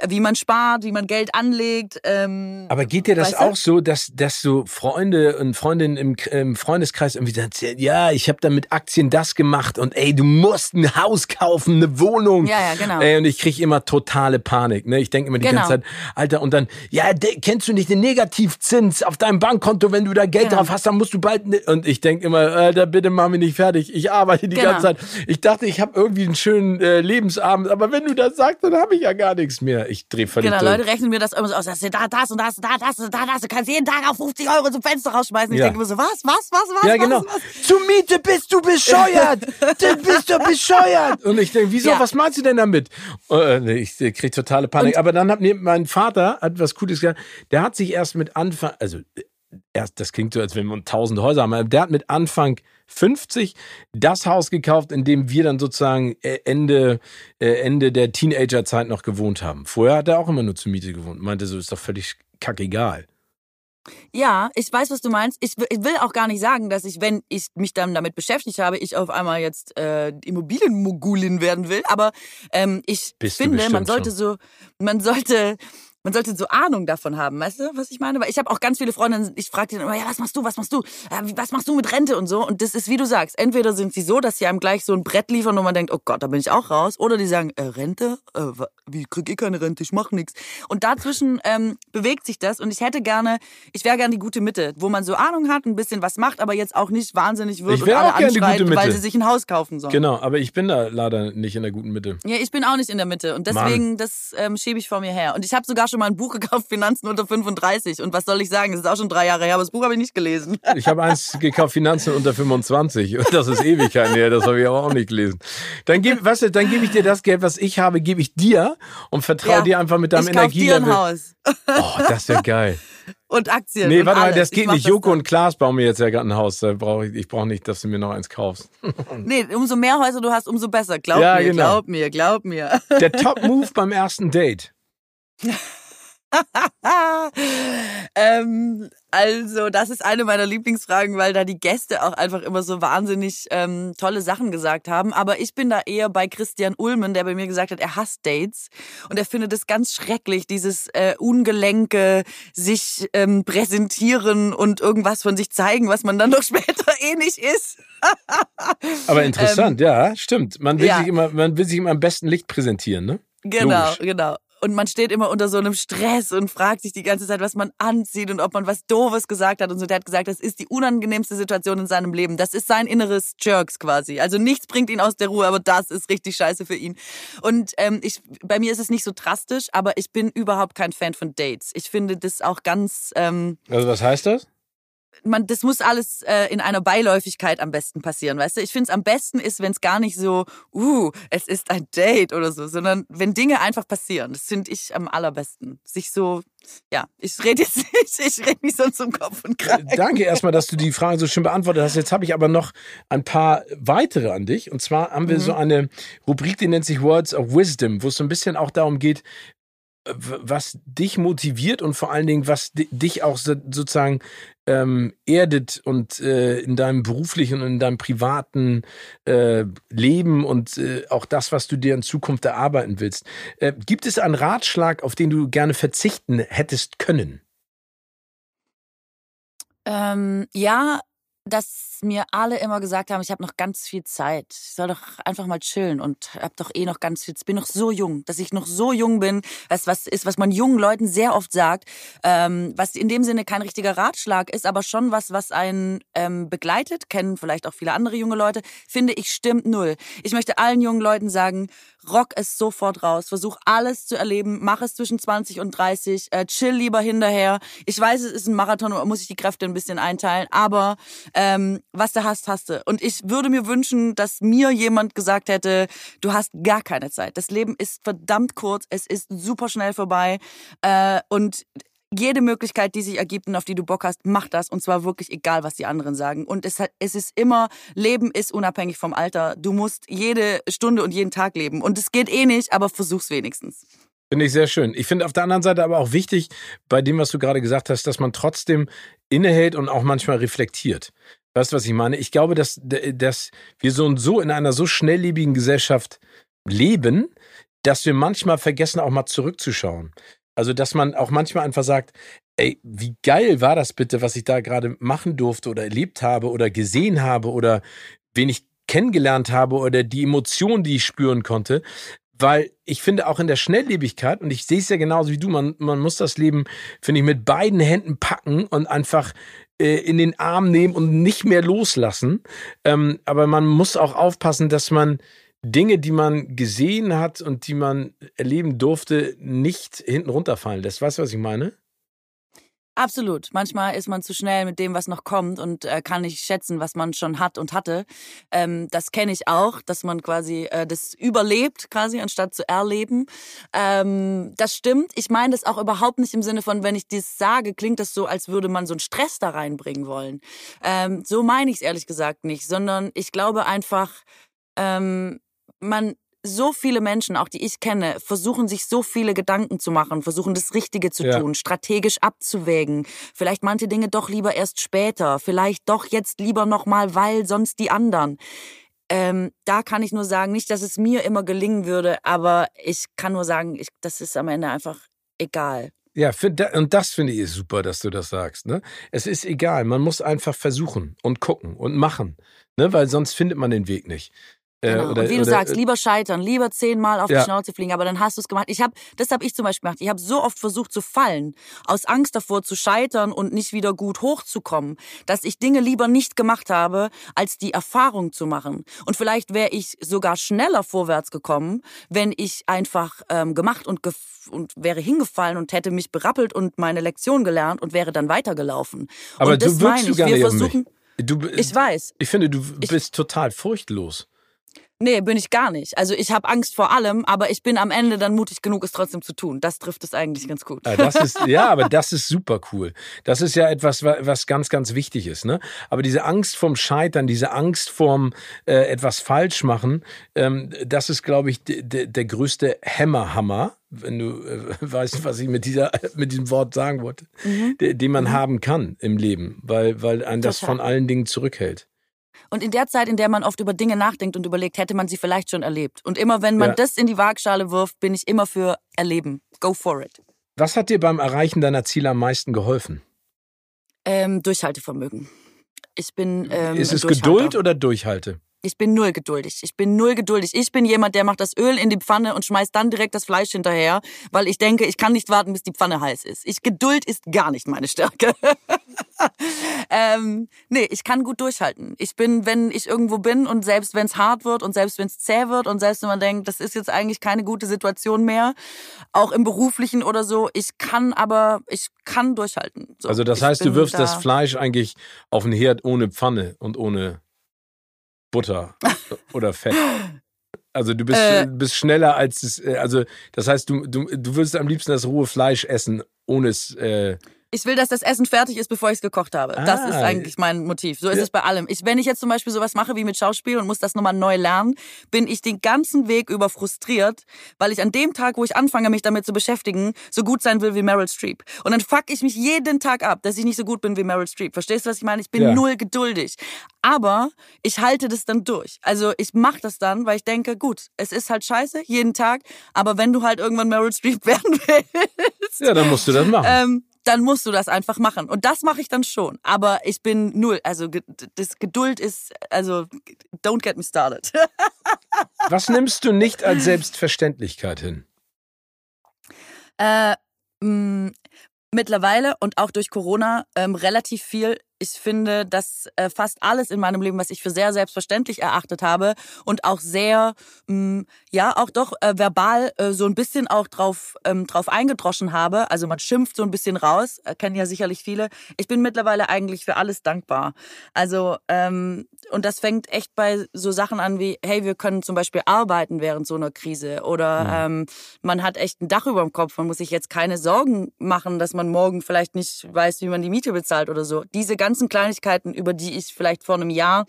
wie man spart, wie man Geld anlegt. Ähm, Aber geht dir das auch so, dass, dass so Freunde und Freundinnen im, im Freundeskreis irgendwie sagen, ja, ich habe da mit Aktien das gemacht und ey, du musst ein Haus kaufen, eine Wohnung. Ja, ja, genau. Ey, und ich kriege immer totale Panik. Ne? Ich denke immer die genau. ganze Zeit, Alter, und dann, ja, kennst du nicht den Negativzins auf deinem Bankkonto, wenn du da Geld genau. drauf hast, dann musst du bald. Ne und ich denke immer, Alter, bitte mach mich nicht fertig. Ich arbeite die genau. ganze Zeit. Ich dachte, ich habe irgendwie einen schönen äh, Lebensabend, aber wenn du das sagst, dann habe ich ja gar nichts mehr. Ich drehe völlig Genau. Leute rechnen mir das immer so aus, dass du da das und das und da das und da das. Du kannst jeden Tag auf 50 Euro zum Fenster rausschmeißen. Ich ja. denke mir so, was, was, was, was? Ja, genau. Was, was? Zur Miete bist du bescheuert. Dann bist du bescheuert. Und ich denke, wieso, ja. was meinst du denn damit? Äh, ich kriege totale Panik. Und aber dann hat mir mein Vater hat was Cooles gesagt. Der hat sich erst mit Anfang, also erst, das klingt so, als wenn wir tausend Häuser haben, aber der hat mit Anfang 50 das Haus gekauft, in dem wir dann sozusagen äh, Ende, äh, Ende der Teenagerzeit noch gewohnt haben. Vorher hat er auch immer nur zur Miete gewohnt. Meinte so, ist doch völlig kackegal. Ja, ich weiß, was du meinst. Ich, ich, will auch gar nicht sagen, dass ich, wenn ich mich dann damit beschäftigt habe, ich auf einmal jetzt äh, Immobilienmogulin werden will. Aber ähm, ich Bist finde, man sollte schon. so, man sollte man sollte so Ahnung davon haben, weißt du, was ich meine? Weil ich habe auch ganz viele Freundinnen, ich frage die dann immer, ja, was machst du, was machst du, was machst du mit Rente und so. Und das ist, wie du sagst, entweder sind sie so, dass sie einem gleich so ein Brett liefern, wo man denkt, oh Gott, da bin ich auch raus. Oder die sagen, äh, Rente? Äh, wie krieg ich keine Rente? Ich mach nichts. Und dazwischen ähm, bewegt sich das und ich hätte gerne, ich wäre gerne die gute Mitte, wo man so Ahnung hat, ein bisschen was macht, aber jetzt auch nicht wahnsinnig wird ich und alle anschreit, weil sie sich ein Haus kaufen sollen. Genau, aber ich bin da leider nicht in der guten Mitte. Ja, ich bin auch nicht in der Mitte und deswegen, Mann. das ähm, schiebe ich vor mir her. Und ich habe sogar schon mal ein Buch gekauft, Finanzen unter 35. Und was soll ich sagen? Das ist auch schon drei Jahre her, aber das Buch habe ich nicht gelesen. Ich habe eins gekauft, Finanzen unter 25. Und das ist Ewigkeit her, das habe ich aber auch nicht gelesen. Dann gebe weißt du, dann gebe ich dir das Geld, was ich habe, gebe ich dir und vertraue ja, dir einfach mit deinem ich Energielevel. Dir ein Haus. Oh, das ja geil. Und Aktien. Nee, warte mal, das geht nicht. Joko und Klaas bauen mir jetzt ja gerade ein Haus. Da brauch ich ich brauche nicht, dass du mir noch eins kaufst. nee, umso mehr Häuser du hast, umso besser. Glaub ja, mir, genau. glaub mir, glaub mir. Der Top-Move beim ersten Date. ähm, also, das ist eine meiner Lieblingsfragen, weil da die Gäste auch einfach immer so wahnsinnig ähm, tolle Sachen gesagt haben. Aber ich bin da eher bei Christian Ulmen, der bei mir gesagt hat, er hasst Dates und er findet es ganz schrecklich, dieses äh, ungelenke sich ähm, präsentieren und irgendwas von sich zeigen, was man dann doch später eh nicht ist. Aber interessant, ähm, ja, stimmt. Man will ja. sich immer, man will sich immer am besten Licht präsentieren, ne? Genau, Logisch. genau und man steht immer unter so einem Stress und fragt sich die ganze Zeit, was man anzieht und ob man was Doofes gesagt hat. Und so, der hat gesagt, das ist die unangenehmste Situation in seinem Leben. Das ist sein inneres Jerks quasi. Also nichts bringt ihn aus der Ruhe, aber das ist richtig scheiße für ihn. Und ähm, ich, bei mir ist es nicht so drastisch, aber ich bin überhaupt kein Fan von Dates. Ich finde das auch ganz. Ähm, also was heißt das? Man, das muss alles äh, in einer Beiläufigkeit am besten passieren, weißt du? Ich finde es am besten ist, wenn es gar nicht so, uh, es ist ein Date oder so, sondern wenn Dinge einfach passieren. Das finde ich am allerbesten. Sich so, ja, ich rede jetzt nicht, ich rede mich sonst um Kopf und Kragen. Danke erstmal, dass du die Frage so schön beantwortet hast. Jetzt habe ich aber noch ein paar weitere an dich. Und zwar haben wir mhm. so eine Rubrik, die nennt sich Words of Wisdom, wo es so ein bisschen auch darum geht, was dich motiviert und vor allen Dingen, was dich auch sozusagen ähm, erdet und äh, in deinem beruflichen und in deinem privaten äh, Leben und äh, auch das, was du dir in Zukunft erarbeiten willst. Äh, gibt es einen Ratschlag, auf den du gerne verzichten hättest können? Ähm, ja, dass mir alle immer gesagt haben, ich habe noch ganz viel Zeit. Ich soll doch einfach mal chillen und habe doch eh noch ganz viel. Ich bin noch so jung, dass ich noch so jung bin. Was was ist, was man jungen Leuten sehr oft sagt, ähm, was in dem Sinne kein richtiger Ratschlag ist, aber schon was, was einen ähm, begleitet. Kennen vielleicht auch viele andere junge Leute. Finde ich stimmt null. Ich möchte allen jungen Leuten sagen, rock es sofort raus. Versuch alles zu erleben. Mach es zwischen 20 und 30. Äh, chill lieber hinterher. Ich weiß, es ist ein Marathon, muss ich die Kräfte ein bisschen einteilen, aber ähm, was du hast, hast du. Und ich würde mir wünschen, dass mir jemand gesagt hätte, du hast gar keine Zeit. Das Leben ist verdammt kurz, es ist super schnell vorbei. Äh, und jede Möglichkeit, die sich ergibt und auf die du Bock hast, mach das. Und zwar wirklich egal, was die anderen sagen. Und es, es ist immer, Leben ist unabhängig vom Alter. Du musst jede Stunde und jeden Tag leben. Und es geht eh nicht, aber versuch's wenigstens. Finde ich sehr schön. Ich finde auf der anderen Seite aber auch wichtig, bei dem, was du gerade gesagt hast, dass man trotzdem innehält und auch manchmal reflektiert. Weißt du, was ich meine? Ich glaube, dass, dass wir so und so in einer so schnelllebigen Gesellschaft leben, dass wir manchmal vergessen, auch mal zurückzuschauen. Also, dass man auch manchmal einfach sagt, ey, wie geil war das bitte, was ich da gerade machen durfte oder erlebt habe oder gesehen habe oder wen ich kennengelernt habe oder die Emotionen, die ich spüren konnte. Weil ich finde auch in der Schnelllebigkeit, und ich sehe es ja genauso wie du, man, man muss das Leben, finde ich, mit beiden Händen packen und einfach äh, in den Arm nehmen und nicht mehr loslassen. Ähm, aber man muss auch aufpassen, dass man Dinge, die man gesehen hat und die man erleben durfte, nicht hinten runterfallen lässt. Weißt du, was ich meine? Absolut. Manchmal ist man zu schnell mit dem, was noch kommt und äh, kann nicht schätzen, was man schon hat und hatte. Ähm, das kenne ich auch, dass man quasi äh, das überlebt, quasi anstatt zu erleben. Ähm, das stimmt. Ich meine das auch überhaupt nicht im Sinne von, wenn ich das sage, klingt das so, als würde man so einen Stress da reinbringen wollen. Ähm, so meine ich es ehrlich gesagt nicht, sondern ich glaube einfach, ähm, man so viele Menschen, auch die ich kenne, versuchen sich so viele Gedanken zu machen, versuchen das Richtige zu ja. tun, strategisch abzuwägen. Vielleicht manche Dinge doch lieber erst später, vielleicht doch jetzt lieber nochmal, weil sonst die anderen. Ähm, da kann ich nur sagen, nicht, dass es mir immer gelingen würde, aber ich kann nur sagen, ich, das ist am Ende einfach egal. Ja, und das finde ich super, dass du das sagst. Ne? Es ist egal, man muss einfach versuchen und gucken und machen, ne? weil sonst findet man den Weg nicht. Äh, genau. Oder, und wie du oder, sagst, äh, lieber scheitern, lieber zehnmal auf ja. die Schnauze fliegen, aber dann hast du es gemacht. Ich habe, das habe ich zum Beispiel gemacht. Ich habe so oft versucht zu fallen, aus Angst davor zu scheitern und nicht wieder gut hochzukommen, dass ich Dinge lieber nicht gemacht habe, als die Erfahrung zu machen. Und vielleicht wäre ich sogar schneller vorwärts gekommen, wenn ich einfach ähm, gemacht und, und wäre hingefallen und hätte mich berappelt und meine Lektion gelernt und wäre dann weitergelaufen. Aber und das du meine ich. Wir versuchen. Du, ich weiß. Ich finde, du bist ich, total furchtlos. Nee, bin ich gar nicht. Also ich habe Angst vor allem, aber ich bin am Ende dann mutig genug, es trotzdem zu tun. Das trifft es eigentlich ganz gut. Ja, das ist, ja, aber das ist super cool. Das ist ja etwas, was ganz, ganz wichtig ist. Ne? Aber diese Angst vorm Scheitern, diese Angst vorm äh, etwas falsch machen, ähm, das ist, glaube ich, der größte Hämmerhammer, wenn du äh, weißt, was ich mit dieser mit diesem Wort sagen wollte, mhm. den man mhm. haben kann im Leben, weil weil einen das von allen Dingen zurückhält. Und in der Zeit, in der man oft über Dinge nachdenkt und überlegt, hätte man sie vielleicht schon erlebt. Und immer wenn man ja. das in die Waagschale wirft, bin ich immer für erleben. Go for it. Was hat dir beim Erreichen deiner Ziele am meisten geholfen? Ähm, Durchhaltevermögen. Ich bin. Ähm, Ist es Geduld oder Durchhalte? Ich bin null geduldig. Ich bin null geduldig. Ich bin jemand, der macht das Öl in die Pfanne und schmeißt dann direkt das Fleisch hinterher, weil ich denke, ich kann nicht warten, bis die Pfanne heiß ist. Ich Geduld ist gar nicht meine Stärke. ähm, nee, ich kann gut durchhalten. Ich bin, wenn ich irgendwo bin und selbst wenn es hart wird und selbst wenn es zäh wird und selbst wenn man denkt, das ist jetzt eigentlich keine gute Situation mehr, auch im beruflichen oder so, ich kann aber, ich kann durchhalten. So, also das heißt, du wirfst da das Fleisch eigentlich auf den Herd ohne Pfanne und ohne Butter oder Fett. Also du bist, äh, bist schneller als es, äh, also das heißt, du, du, du würdest am liebsten das rohe Fleisch essen, ohne es äh, ich will, dass das Essen fertig ist, bevor ich es gekocht habe. Ah, das ist ah. eigentlich mein Motiv. So ist ja. es bei allem. Ich, wenn ich jetzt zum Beispiel sowas mache wie mit Schauspiel und muss das nochmal neu lernen, bin ich den ganzen Weg über frustriert, weil ich an dem Tag, wo ich anfange, mich damit zu beschäftigen, so gut sein will wie Meryl Streep. Und dann fuck ich mich jeden Tag ab, dass ich nicht so gut bin wie Meryl Streep. Verstehst du, was ich meine? Ich bin ja. null geduldig. Aber ich halte das dann durch. Also ich mache das dann, weil ich denke, gut, es ist halt scheiße, jeden Tag. Aber wenn du halt irgendwann Meryl Streep werden willst. Ja, dann musst du das machen. Ähm, dann musst du das einfach machen. Und das mache ich dann schon. Aber ich bin null. Also das Geduld ist, also don't get me started. Was nimmst du nicht als Selbstverständlichkeit hin? Äh, mh, mittlerweile und auch durch Corona ähm, relativ viel ich finde, dass äh, fast alles in meinem Leben, was ich für sehr selbstverständlich erachtet habe und auch sehr, mh, mm, ja, auch doch äh, verbal äh, so ein bisschen auch drauf, ähm, drauf eingedroschen habe. Also man schimpft so ein bisschen raus, äh, kennen ja sicherlich viele. Ich bin mittlerweile eigentlich für alles dankbar. Also, ähm, und das fängt echt bei so Sachen an wie, hey, wir können zum Beispiel arbeiten während so einer Krise oder mhm. ähm, man hat echt ein Dach über dem Kopf. Man muss sich jetzt keine Sorgen machen, dass man morgen vielleicht nicht weiß, wie man die Miete bezahlt oder so. Diese ganzen Kleinigkeiten, über die ich vielleicht vor einem Jahr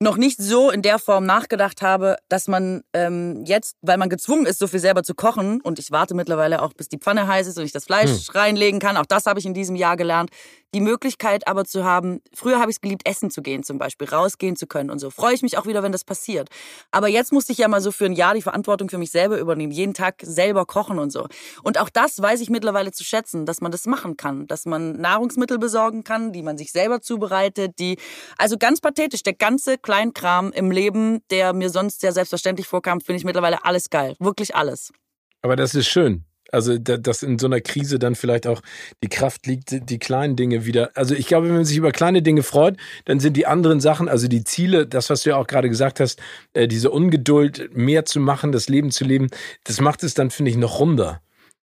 noch nicht so in der Form nachgedacht habe, dass man ähm, jetzt, weil man gezwungen ist, so viel selber zu kochen, und ich warte mittlerweile auch, bis die Pfanne heiß ist und ich das Fleisch hm. reinlegen kann, auch das habe ich in diesem Jahr gelernt, die Möglichkeit aber zu haben, früher habe ich es geliebt, essen zu gehen zum Beispiel, rausgehen zu können und so. Freue ich mich auch wieder, wenn das passiert. Aber jetzt musste ich ja mal so für ein Jahr die Verantwortung für mich selber übernehmen, jeden Tag selber kochen und so. Und auch das weiß ich mittlerweile zu schätzen, dass man das machen kann, dass man Nahrungsmittel besorgen kann, die man sich selber zubereitet, die, also ganz pathetisch, der ganze Kleinkram im Leben, der mir sonst sehr selbstverständlich vorkam, finde ich mittlerweile alles geil. Wirklich alles. Aber das ist schön. Also, dass in so einer Krise dann vielleicht auch die Kraft liegt, die kleinen Dinge wieder. Also, ich glaube, wenn man sich über kleine Dinge freut, dann sind die anderen Sachen, also die Ziele, das, was du ja auch gerade gesagt hast, äh, diese Ungeduld, mehr zu machen, das Leben zu leben, das macht es dann, finde ich, noch runder.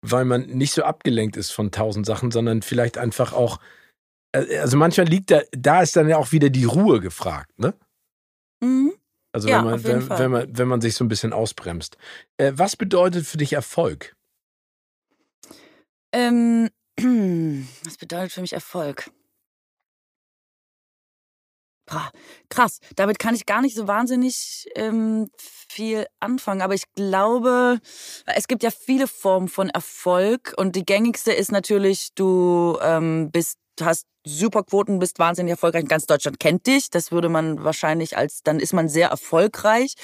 Weil man nicht so abgelenkt ist von tausend Sachen, sondern vielleicht einfach auch, äh, also manchmal liegt da, da ist dann ja auch wieder die Ruhe gefragt, ne? Mhm. Also, ja, wenn, man, wenn, wenn, man, wenn man sich so ein bisschen ausbremst. Äh, was bedeutet für dich Erfolg? Ähm, was bedeutet für mich Erfolg? Boah, krass, damit kann ich gar nicht so wahnsinnig ähm, viel anfangen. Aber ich glaube, es gibt ja viele Formen von Erfolg und die gängigste ist natürlich, du ähm, bist, hast super Quoten, bist wahnsinnig erfolgreich. Ganz Deutschland kennt dich. Das würde man wahrscheinlich als, dann ist man sehr erfolgreich.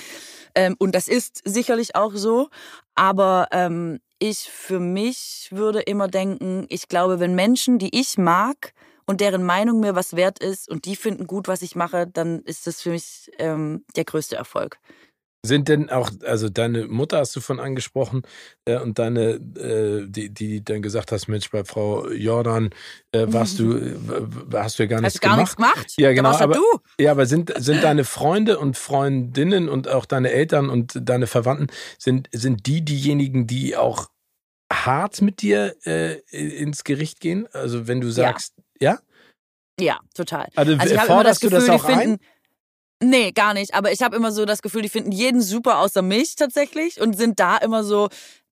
Ähm, und das ist sicherlich auch so. Aber ähm, ich für mich würde immer denken, ich glaube, wenn Menschen, die ich mag und deren Meinung mir was wert ist und die finden gut, was ich mache, dann ist das für mich ähm, der größte Erfolg. Sind denn auch, also deine Mutter hast du von angesprochen äh, und deine, äh, die, die dann gesagt hast, Mensch, bei Frau Jordan äh, warst du, hast du ja gar nichts gar gemacht. Nichts gemacht? Ja, genau. aber, du. Ja, aber sind, sind deine Freunde und Freundinnen und auch deine Eltern und deine Verwandten, sind, sind die diejenigen, die auch hart mit dir äh, ins Gericht gehen? Also wenn du sagst, ja? Ja, ja total. Also, also forderst das Gefühl, du das auch ein? Nee, gar nicht. Aber ich habe immer so das Gefühl, die finden jeden super außer mich tatsächlich und sind da immer so,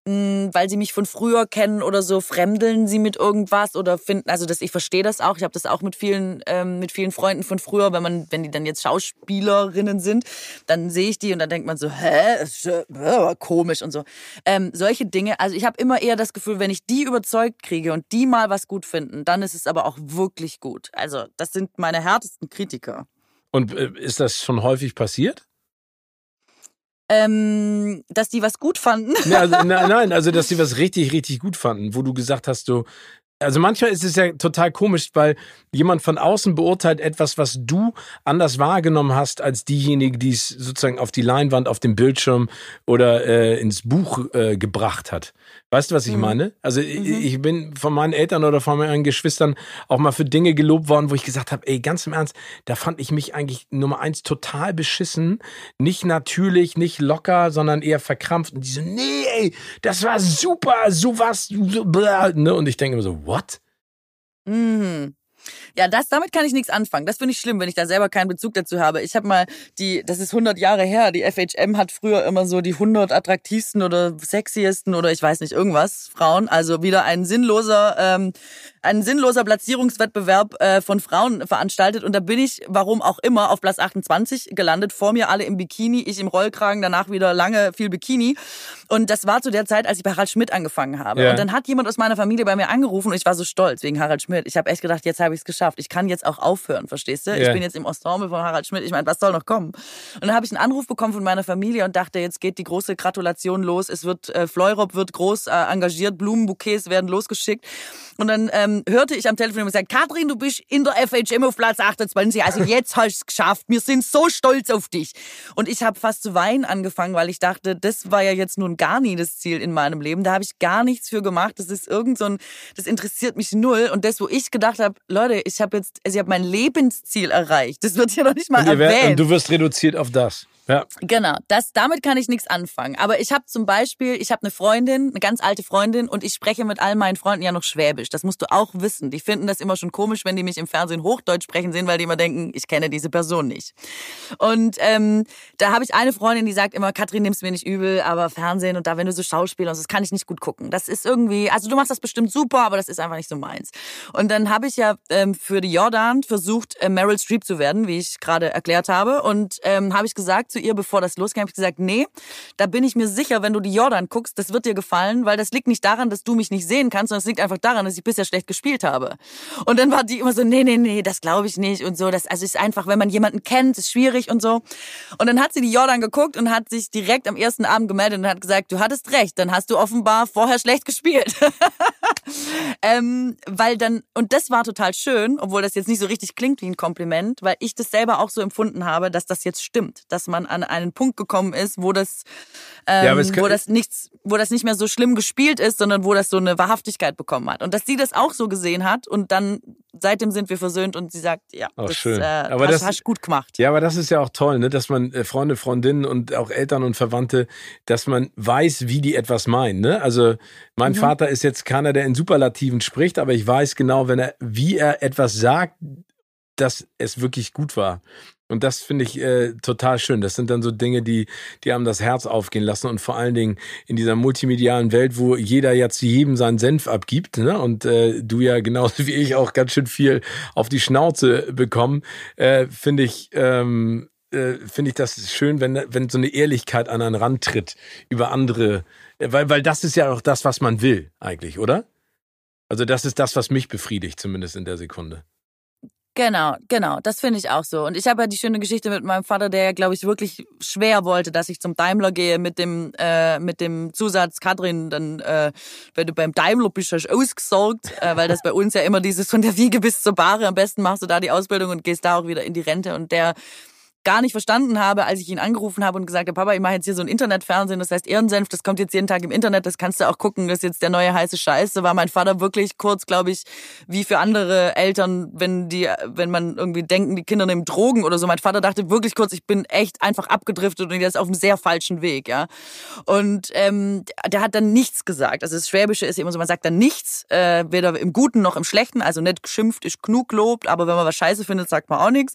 hm, weil sie mich von früher kennen oder so, fremdeln sie mit irgendwas oder finden, also das, ich verstehe das auch. Ich habe das auch mit vielen, ähm, mit vielen Freunden von früher, wenn man, wenn die dann jetzt Schauspielerinnen sind, dann sehe ich die und dann denkt man so, hä, ist, äh, komisch und so. Ähm, solche Dinge. Also ich habe immer eher das Gefühl, wenn ich die überzeugt kriege und die mal was gut finden, dann ist es aber auch wirklich gut. Also das sind meine härtesten Kritiker. Und äh, ist das schon häufig passiert? Ähm, dass die was gut fanden. Ja, also, na, nein, also dass die was richtig, richtig gut fanden, wo du gesagt hast, so, also manchmal ist es ja total komisch, weil jemand von außen beurteilt etwas, was du anders wahrgenommen hast als diejenige, die es sozusagen auf die Leinwand, auf dem Bildschirm oder äh, ins Buch äh, gebracht hat. Weißt du, was ich mhm. meine? Also mhm. ich bin von meinen Eltern oder von meinen Geschwistern auch mal für Dinge gelobt worden, wo ich gesagt habe, ey, ganz im Ernst, da fand ich mich eigentlich Nummer eins total beschissen. Nicht natürlich, nicht locker, sondern eher verkrampft. Und die so, nee, ey, das war super, so was, ne? Und ich denke immer so, what? Mhm. Ja, das, damit kann ich nichts anfangen. Das finde ich schlimm, wenn ich da selber keinen Bezug dazu habe. Ich habe mal die, das ist 100 Jahre her, die FHM hat früher immer so die 100 attraktivsten oder sexiesten oder ich weiß nicht, irgendwas Frauen. Also wieder ein sinnloser, ähm, ein sinnloser Platzierungswettbewerb äh, von Frauen veranstaltet. Und da bin ich, warum auch immer, auf Platz 28 gelandet. Vor mir alle im Bikini, ich im Rollkragen, danach wieder lange viel Bikini. Und das war zu der Zeit, als ich bei Harald Schmidt angefangen habe. Ja. Und dann hat jemand aus meiner Familie bei mir angerufen und ich war so stolz wegen Harald Schmidt. Ich habe echt gedacht, jetzt habe ich es geschafft. Ich kann jetzt auch aufhören, verstehst du? Yeah. Ich bin jetzt im Ensemble von Harald Schmidt. Ich meine, was soll noch kommen? Und dann habe ich einen Anruf bekommen von meiner Familie und dachte, jetzt geht die große Gratulation los. Es wird, äh, Fleurop wird groß äh, engagiert, Blumenbouquets werden losgeschickt. Und dann ähm, hörte ich am Telefon und gesagt, Katrin, du bist in der FHM auf Platz 28. Also jetzt hast du es geschafft. Wir sind so stolz auf dich. Und ich habe fast zu weinen angefangen, weil ich dachte, das war ja jetzt nun gar nie das Ziel in meinem Leben. Da habe ich gar nichts für gemacht. Das ist irgend so ein, das interessiert mich null. Und das, wo ich gedacht habe, Leute, ich habe jetzt, also ich habe mein Lebensziel erreicht. Das wird hier noch nicht mal und erwähnt. Und du wirst reduziert auf das. Ja. Genau, das, damit kann ich nichts anfangen. Aber ich habe zum Beispiel, ich habe eine Freundin, eine ganz alte Freundin und ich spreche mit all meinen Freunden ja noch Schwäbisch. Das musst du auch wissen. Die finden das immer schon komisch, wenn die mich im Fernsehen Hochdeutsch sprechen sehen, weil die immer denken, ich kenne diese Person nicht. Und ähm, da habe ich eine Freundin, die sagt immer, Katrin, nimm's mir nicht übel, aber Fernsehen und da, wenn du so Schauspieler und das kann ich nicht gut gucken. Das ist irgendwie, also du machst das bestimmt super, aber das ist einfach nicht so meins. Und dann habe ich ja ähm, für die Jordan versucht, äh, Meryl Streep zu werden, wie ich gerade erklärt habe. Und ähm, habe ich gesagt, zu ihr, bevor das losging, habe ich gesagt, nee, da bin ich mir sicher, wenn du die Jordan guckst, das wird dir gefallen, weil das liegt nicht daran, dass du mich nicht sehen kannst, sondern es liegt einfach daran, dass ich bisher schlecht gespielt habe. Und dann war die immer so, nee, nee, nee, das glaube ich nicht und so. Das also ist einfach, wenn man jemanden kennt, ist schwierig und so. Und dann hat sie die Jordan geguckt und hat sich direkt am ersten Abend gemeldet und hat gesagt, du hattest recht, dann hast du offenbar vorher schlecht gespielt. ähm, weil dann, und das war total schön, obwohl das jetzt nicht so richtig klingt wie ein Kompliment, weil ich das selber auch so empfunden habe, dass das jetzt stimmt, dass man an einen Punkt gekommen ist, wo das, ähm, ja, wo das nichts, wo das nicht mehr so schlimm gespielt ist, sondern wo das so eine Wahrhaftigkeit bekommen hat. Und dass sie das auch so gesehen hat und dann seitdem sind wir versöhnt und sie sagt, ja, oh, das, schön. Äh, aber hast, das hast gut gemacht. Ja, aber das ist ja auch toll, ne, dass man äh, Freunde, Freundinnen und auch Eltern und Verwandte, dass man weiß, wie die etwas meinen. Ne? Also mein mhm. Vater ist jetzt keiner, der in Superlativen spricht, aber ich weiß genau, wenn er, wie er etwas sagt, dass es wirklich gut war. Und das finde ich äh, total schön. Das sind dann so Dinge, die, die einem das Herz aufgehen lassen und vor allen Dingen in dieser multimedialen Welt, wo jeder jetzt jedem seinen Senf abgibt, ne? Und äh, du ja genauso wie ich auch ganz schön viel auf die Schnauze bekommen, äh, finde ich, ähm, äh, finde ich das schön, wenn, wenn so eine Ehrlichkeit an einen Rand tritt über andere, weil, weil das ist ja auch das, was man will, eigentlich, oder? Also das ist das, was mich befriedigt, zumindest in der Sekunde. Genau, genau, das finde ich auch so. Und ich habe ja die schöne Geschichte mit meinem Vater, der ja, glaube ich, wirklich schwer wollte, dass ich zum Daimler gehe mit dem äh, mit dem Zusatz Katrin, dann äh, wenn du beim Daimler bist, hast du ausgesorgt, äh, weil das bei uns ja immer dieses von der Wiege bis zur Bahre, am besten machst du da die Ausbildung und gehst da auch wieder in die Rente. Und der gar nicht verstanden habe, als ich ihn angerufen habe und gesagt habe, Papa, ich mache jetzt hier so ein Internetfernsehen, das heißt Ehrensenf, das kommt jetzt jeden Tag im Internet, das kannst du auch gucken, das ist jetzt der neue heiße Scheiß. Da war mein Vater wirklich kurz, glaube ich, wie für andere Eltern, wenn die, wenn man irgendwie denken, die Kinder nehmen Drogen oder so. Mein Vater dachte wirklich kurz, ich bin echt einfach abgedriftet und jetzt auf einem sehr falschen Weg, ja. Und ähm, der hat dann nichts gesagt. Also das Schwäbische ist immer so, man sagt dann nichts, äh, weder im Guten noch im Schlechten. Also nicht geschimpft ist genug gelobt, aber wenn man was Scheiße findet, sagt man auch nichts.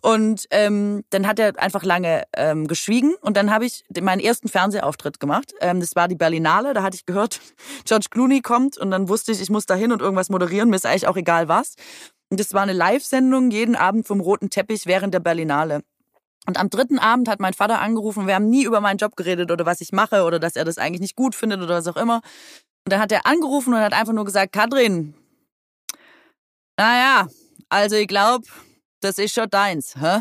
Und ähm, dann hat er einfach lange ähm, geschwiegen und dann habe ich meinen ersten Fernsehauftritt gemacht. Ähm, das war die Berlinale, da hatte ich gehört, George Clooney kommt und dann wusste ich, ich muss da hin und irgendwas moderieren, mir ist eigentlich auch egal was. Und das war eine Live-Sendung jeden Abend vom roten Teppich während der Berlinale. Und am dritten Abend hat mein Vater angerufen, wir haben nie über meinen Job geredet oder was ich mache oder dass er das eigentlich nicht gut findet oder was auch immer. Und dann hat er angerufen und hat einfach nur gesagt, Kadrin, naja, also ich glaube, das ist schon deins, hä?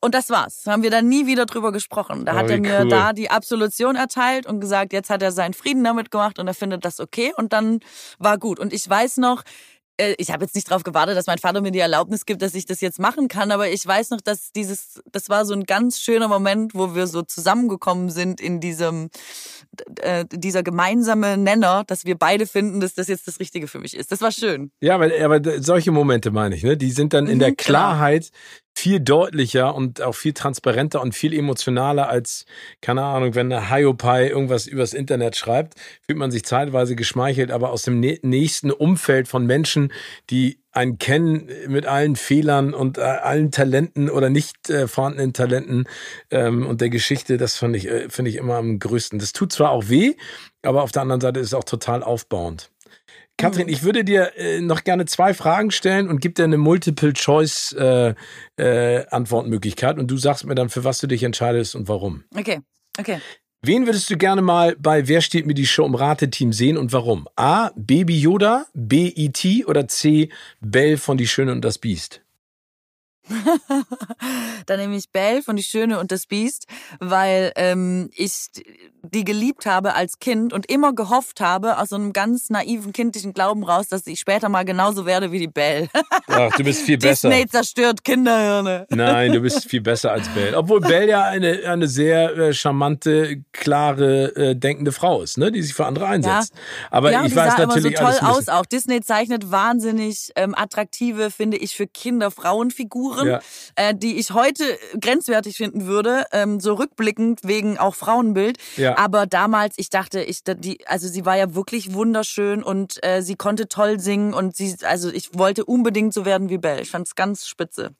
Und das war's. Haben wir dann nie wieder drüber gesprochen. Da oh, hat er mir cool. da die Absolution erteilt und gesagt, jetzt hat er seinen Frieden damit gemacht und er findet das okay und dann war gut. Und ich weiß noch, ich habe jetzt nicht darauf gewartet, dass mein Vater mir die Erlaubnis gibt, dass ich das jetzt machen kann, aber ich weiß noch, dass dieses, das war so ein ganz schöner Moment, wo wir so zusammengekommen sind in diesem, äh, dieser gemeinsame Nenner, dass wir beide finden, dass das jetzt das Richtige für mich ist. Das war schön. Ja, aber, aber solche Momente meine ich, ne? Die sind dann in der mhm, genau. Klarheit, viel deutlicher und auch viel transparenter und viel emotionaler als, keine Ahnung, wenn eine Hiopai irgendwas übers Internet schreibt, fühlt man sich zeitweise geschmeichelt, aber aus dem nächsten Umfeld von Menschen, die einen kennen mit allen Fehlern und äh, allen Talenten oder nicht äh, vorhandenen Talenten ähm, und der Geschichte, das finde ich, äh, finde ich immer am größten. Das tut zwar auch weh, aber auf der anderen Seite ist es auch total aufbauend. Katrin, ich würde dir äh, noch gerne zwei Fragen stellen und gebe dir eine Multiple-Choice-Antwortmöglichkeit äh, äh, und du sagst mir dann, für was du dich entscheidest und warum. Okay, okay. Wen würdest du gerne mal bei Wer steht mir die Show im Rateteam sehen und warum? A. Baby Yoda, B. E.T. oder C. Bell von Die Schöne und das Biest? Dann nehme ich Belle von Die Schöne und das Biest, weil ähm, ich die geliebt habe als Kind und immer gehofft habe, aus so einem ganz naiven kindlichen Glauben raus, dass ich später mal genauso werde wie die Belle. Ach, du bist viel besser. Disney zerstört Kinderhirne. Nein, du bist viel besser als Belle. Obwohl Belle ja eine, eine sehr äh, charmante, klare, äh, denkende Frau ist, ne? die sich für andere einsetzt. Ja. Aber ja, ich weiß natürlich immer so toll aus auch. Disney zeichnet wahnsinnig ähm, attraktive, finde ich, für Kinder Frauenfiguren, ja. äh, die ich heute grenzwertig finden würde, ähm, so rückblickend wegen auch Frauenbild. Ja. Aber damals, ich dachte, ich, die, also sie war ja wirklich wunderschön und äh, sie konnte toll singen und sie, also ich wollte unbedingt so werden wie Belle. Ich fand es ganz spitze.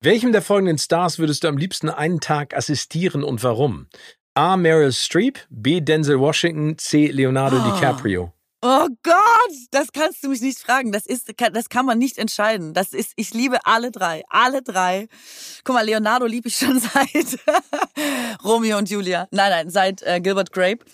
Welchem der folgenden Stars würdest du am liebsten einen Tag assistieren und warum? A. Meryl Streep, B. Denzel Washington, C. Leonardo oh. DiCaprio. Oh Gott, das kannst du mich nicht fragen. Das ist, das kann man nicht entscheiden. Das ist, ich liebe alle drei, alle drei. Guck mal, Leonardo liebe ich schon seit Romeo und Julia. Nein, nein, seit äh, Gilbert Grape.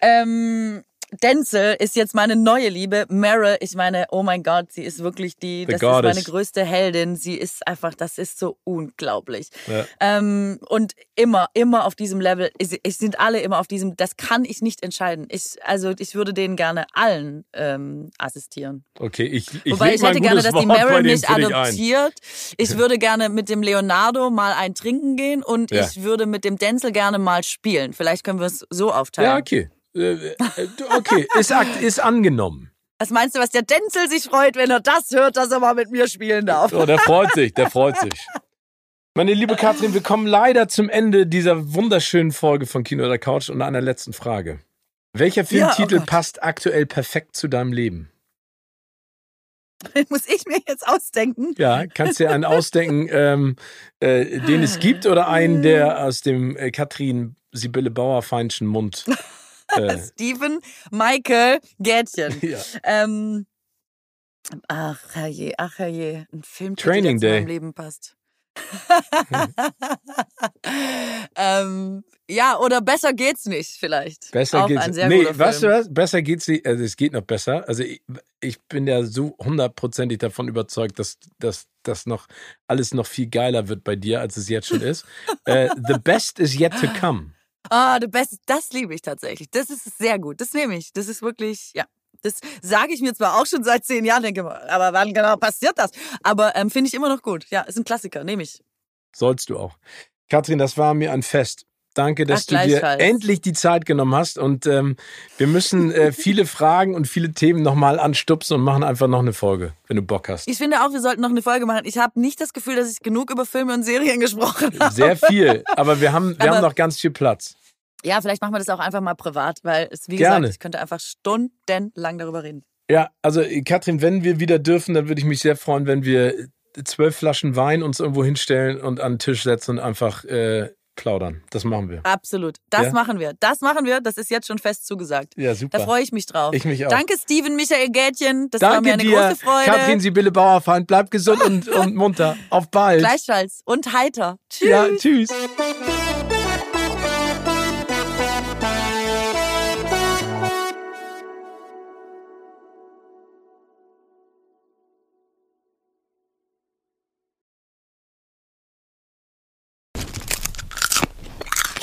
Ähm, Denzel ist jetzt meine neue Liebe. Meryl, ich meine, oh mein Gott, sie ist wirklich die, The das Goddess. ist meine größte Heldin. Sie ist einfach, das ist so unglaublich. Ja. Ähm, und immer, immer auf diesem Level, ich, ich, sind alle immer auf diesem, das kann ich nicht entscheiden. Ich, also ich würde denen gerne allen ähm, assistieren. Okay, ich, ich Wobei ich hätte gerne, dass die Meryl mich adoptiert. Ich würde gerne mit dem Leonardo mal ein Trinken gehen und ja. ich würde mit dem Denzel gerne mal spielen. Vielleicht können wir es so aufteilen. Ja, okay. Äh, äh, okay, ist, ist angenommen. Was meinst du, was der Denzel sich freut, wenn er das hört, dass er mal mit mir spielen darf? Oh, der freut sich, der freut sich. Meine liebe Katrin, wir kommen leider zum Ende dieser wunderschönen Folge von Kino oder Couch und einer letzten Frage. Welcher Filmtitel ja, oh passt aktuell perfekt zu deinem Leben? Den muss ich mir jetzt ausdenken. Ja, kannst dir einen ausdenken, ähm, äh, den es gibt oder einen, der aus dem äh, Katrin Sibylle Bauerfeinschen Mund äh. Steven Michael Gärtchen. Ja. Ähm, ach herrje, ach herrje. Ein Film, Training der zu meinem Leben passt. ähm, ja, oder besser geht's nicht, vielleicht. Besser Auch geht's nicht. Nee, weißt du was? Besser geht's nicht. Also, es geht noch besser. Also, ich, ich bin ja so hundertprozentig davon überzeugt, dass, dass das noch alles noch viel geiler wird bei dir, als es jetzt schon ist. uh, the best is yet to come. Ah, the best, das liebe ich tatsächlich. Das ist sehr gut. Das nehme ich. Das ist wirklich, ja. Das sage ich mir zwar auch schon seit zehn Jahren, denke mal, aber wann genau passiert das? Aber ähm, finde ich immer noch gut. Ja, ist ein Klassiker, nehme ich. Sollst du auch. Katrin, das war mir ein Fest. Danke, dass Ach, du dir endlich die Zeit genommen hast. Und ähm, wir müssen äh, viele Fragen und viele Themen nochmal anstupsen und machen einfach noch eine Folge, wenn du Bock hast. Ich finde auch, wir sollten noch eine Folge machen. Ich habe nicht das Gefühl, dass ich genug über Filme und Serien gesprochen habe. Sehr viel, aber wir haben, wir aber, haben noch ganz viel Platz. Ja, vielleicht machen wir das auch einfach mal privat, weil es, wie Gerne. gesagt, ich könnte einfach stundenlang darüber reden. Ja, also Katrin, wenn wir wieder dürfen, dann würde ich mich sehr freuen, wenn wir zwölf Flaschen Wein uns irgendwo hinstellen und an den Tisch setzen und einfach äh, plaudern. Das machen wir. Absolut. Das ja? machen wir. Das machen wir. Das ist jetzt schon fest zugesagt. Ja, super. Da freue ich mich drauf. Ich mich auch. Danke, Steven Michael Gätchen. Das Danke war mir eine dir. große Freude. Katrin Sibylle Bauerfeind, bleib gesund und, und munter. Auf bald. Gleichfalls. Und heiter. Tschüss. Ja, tschüss.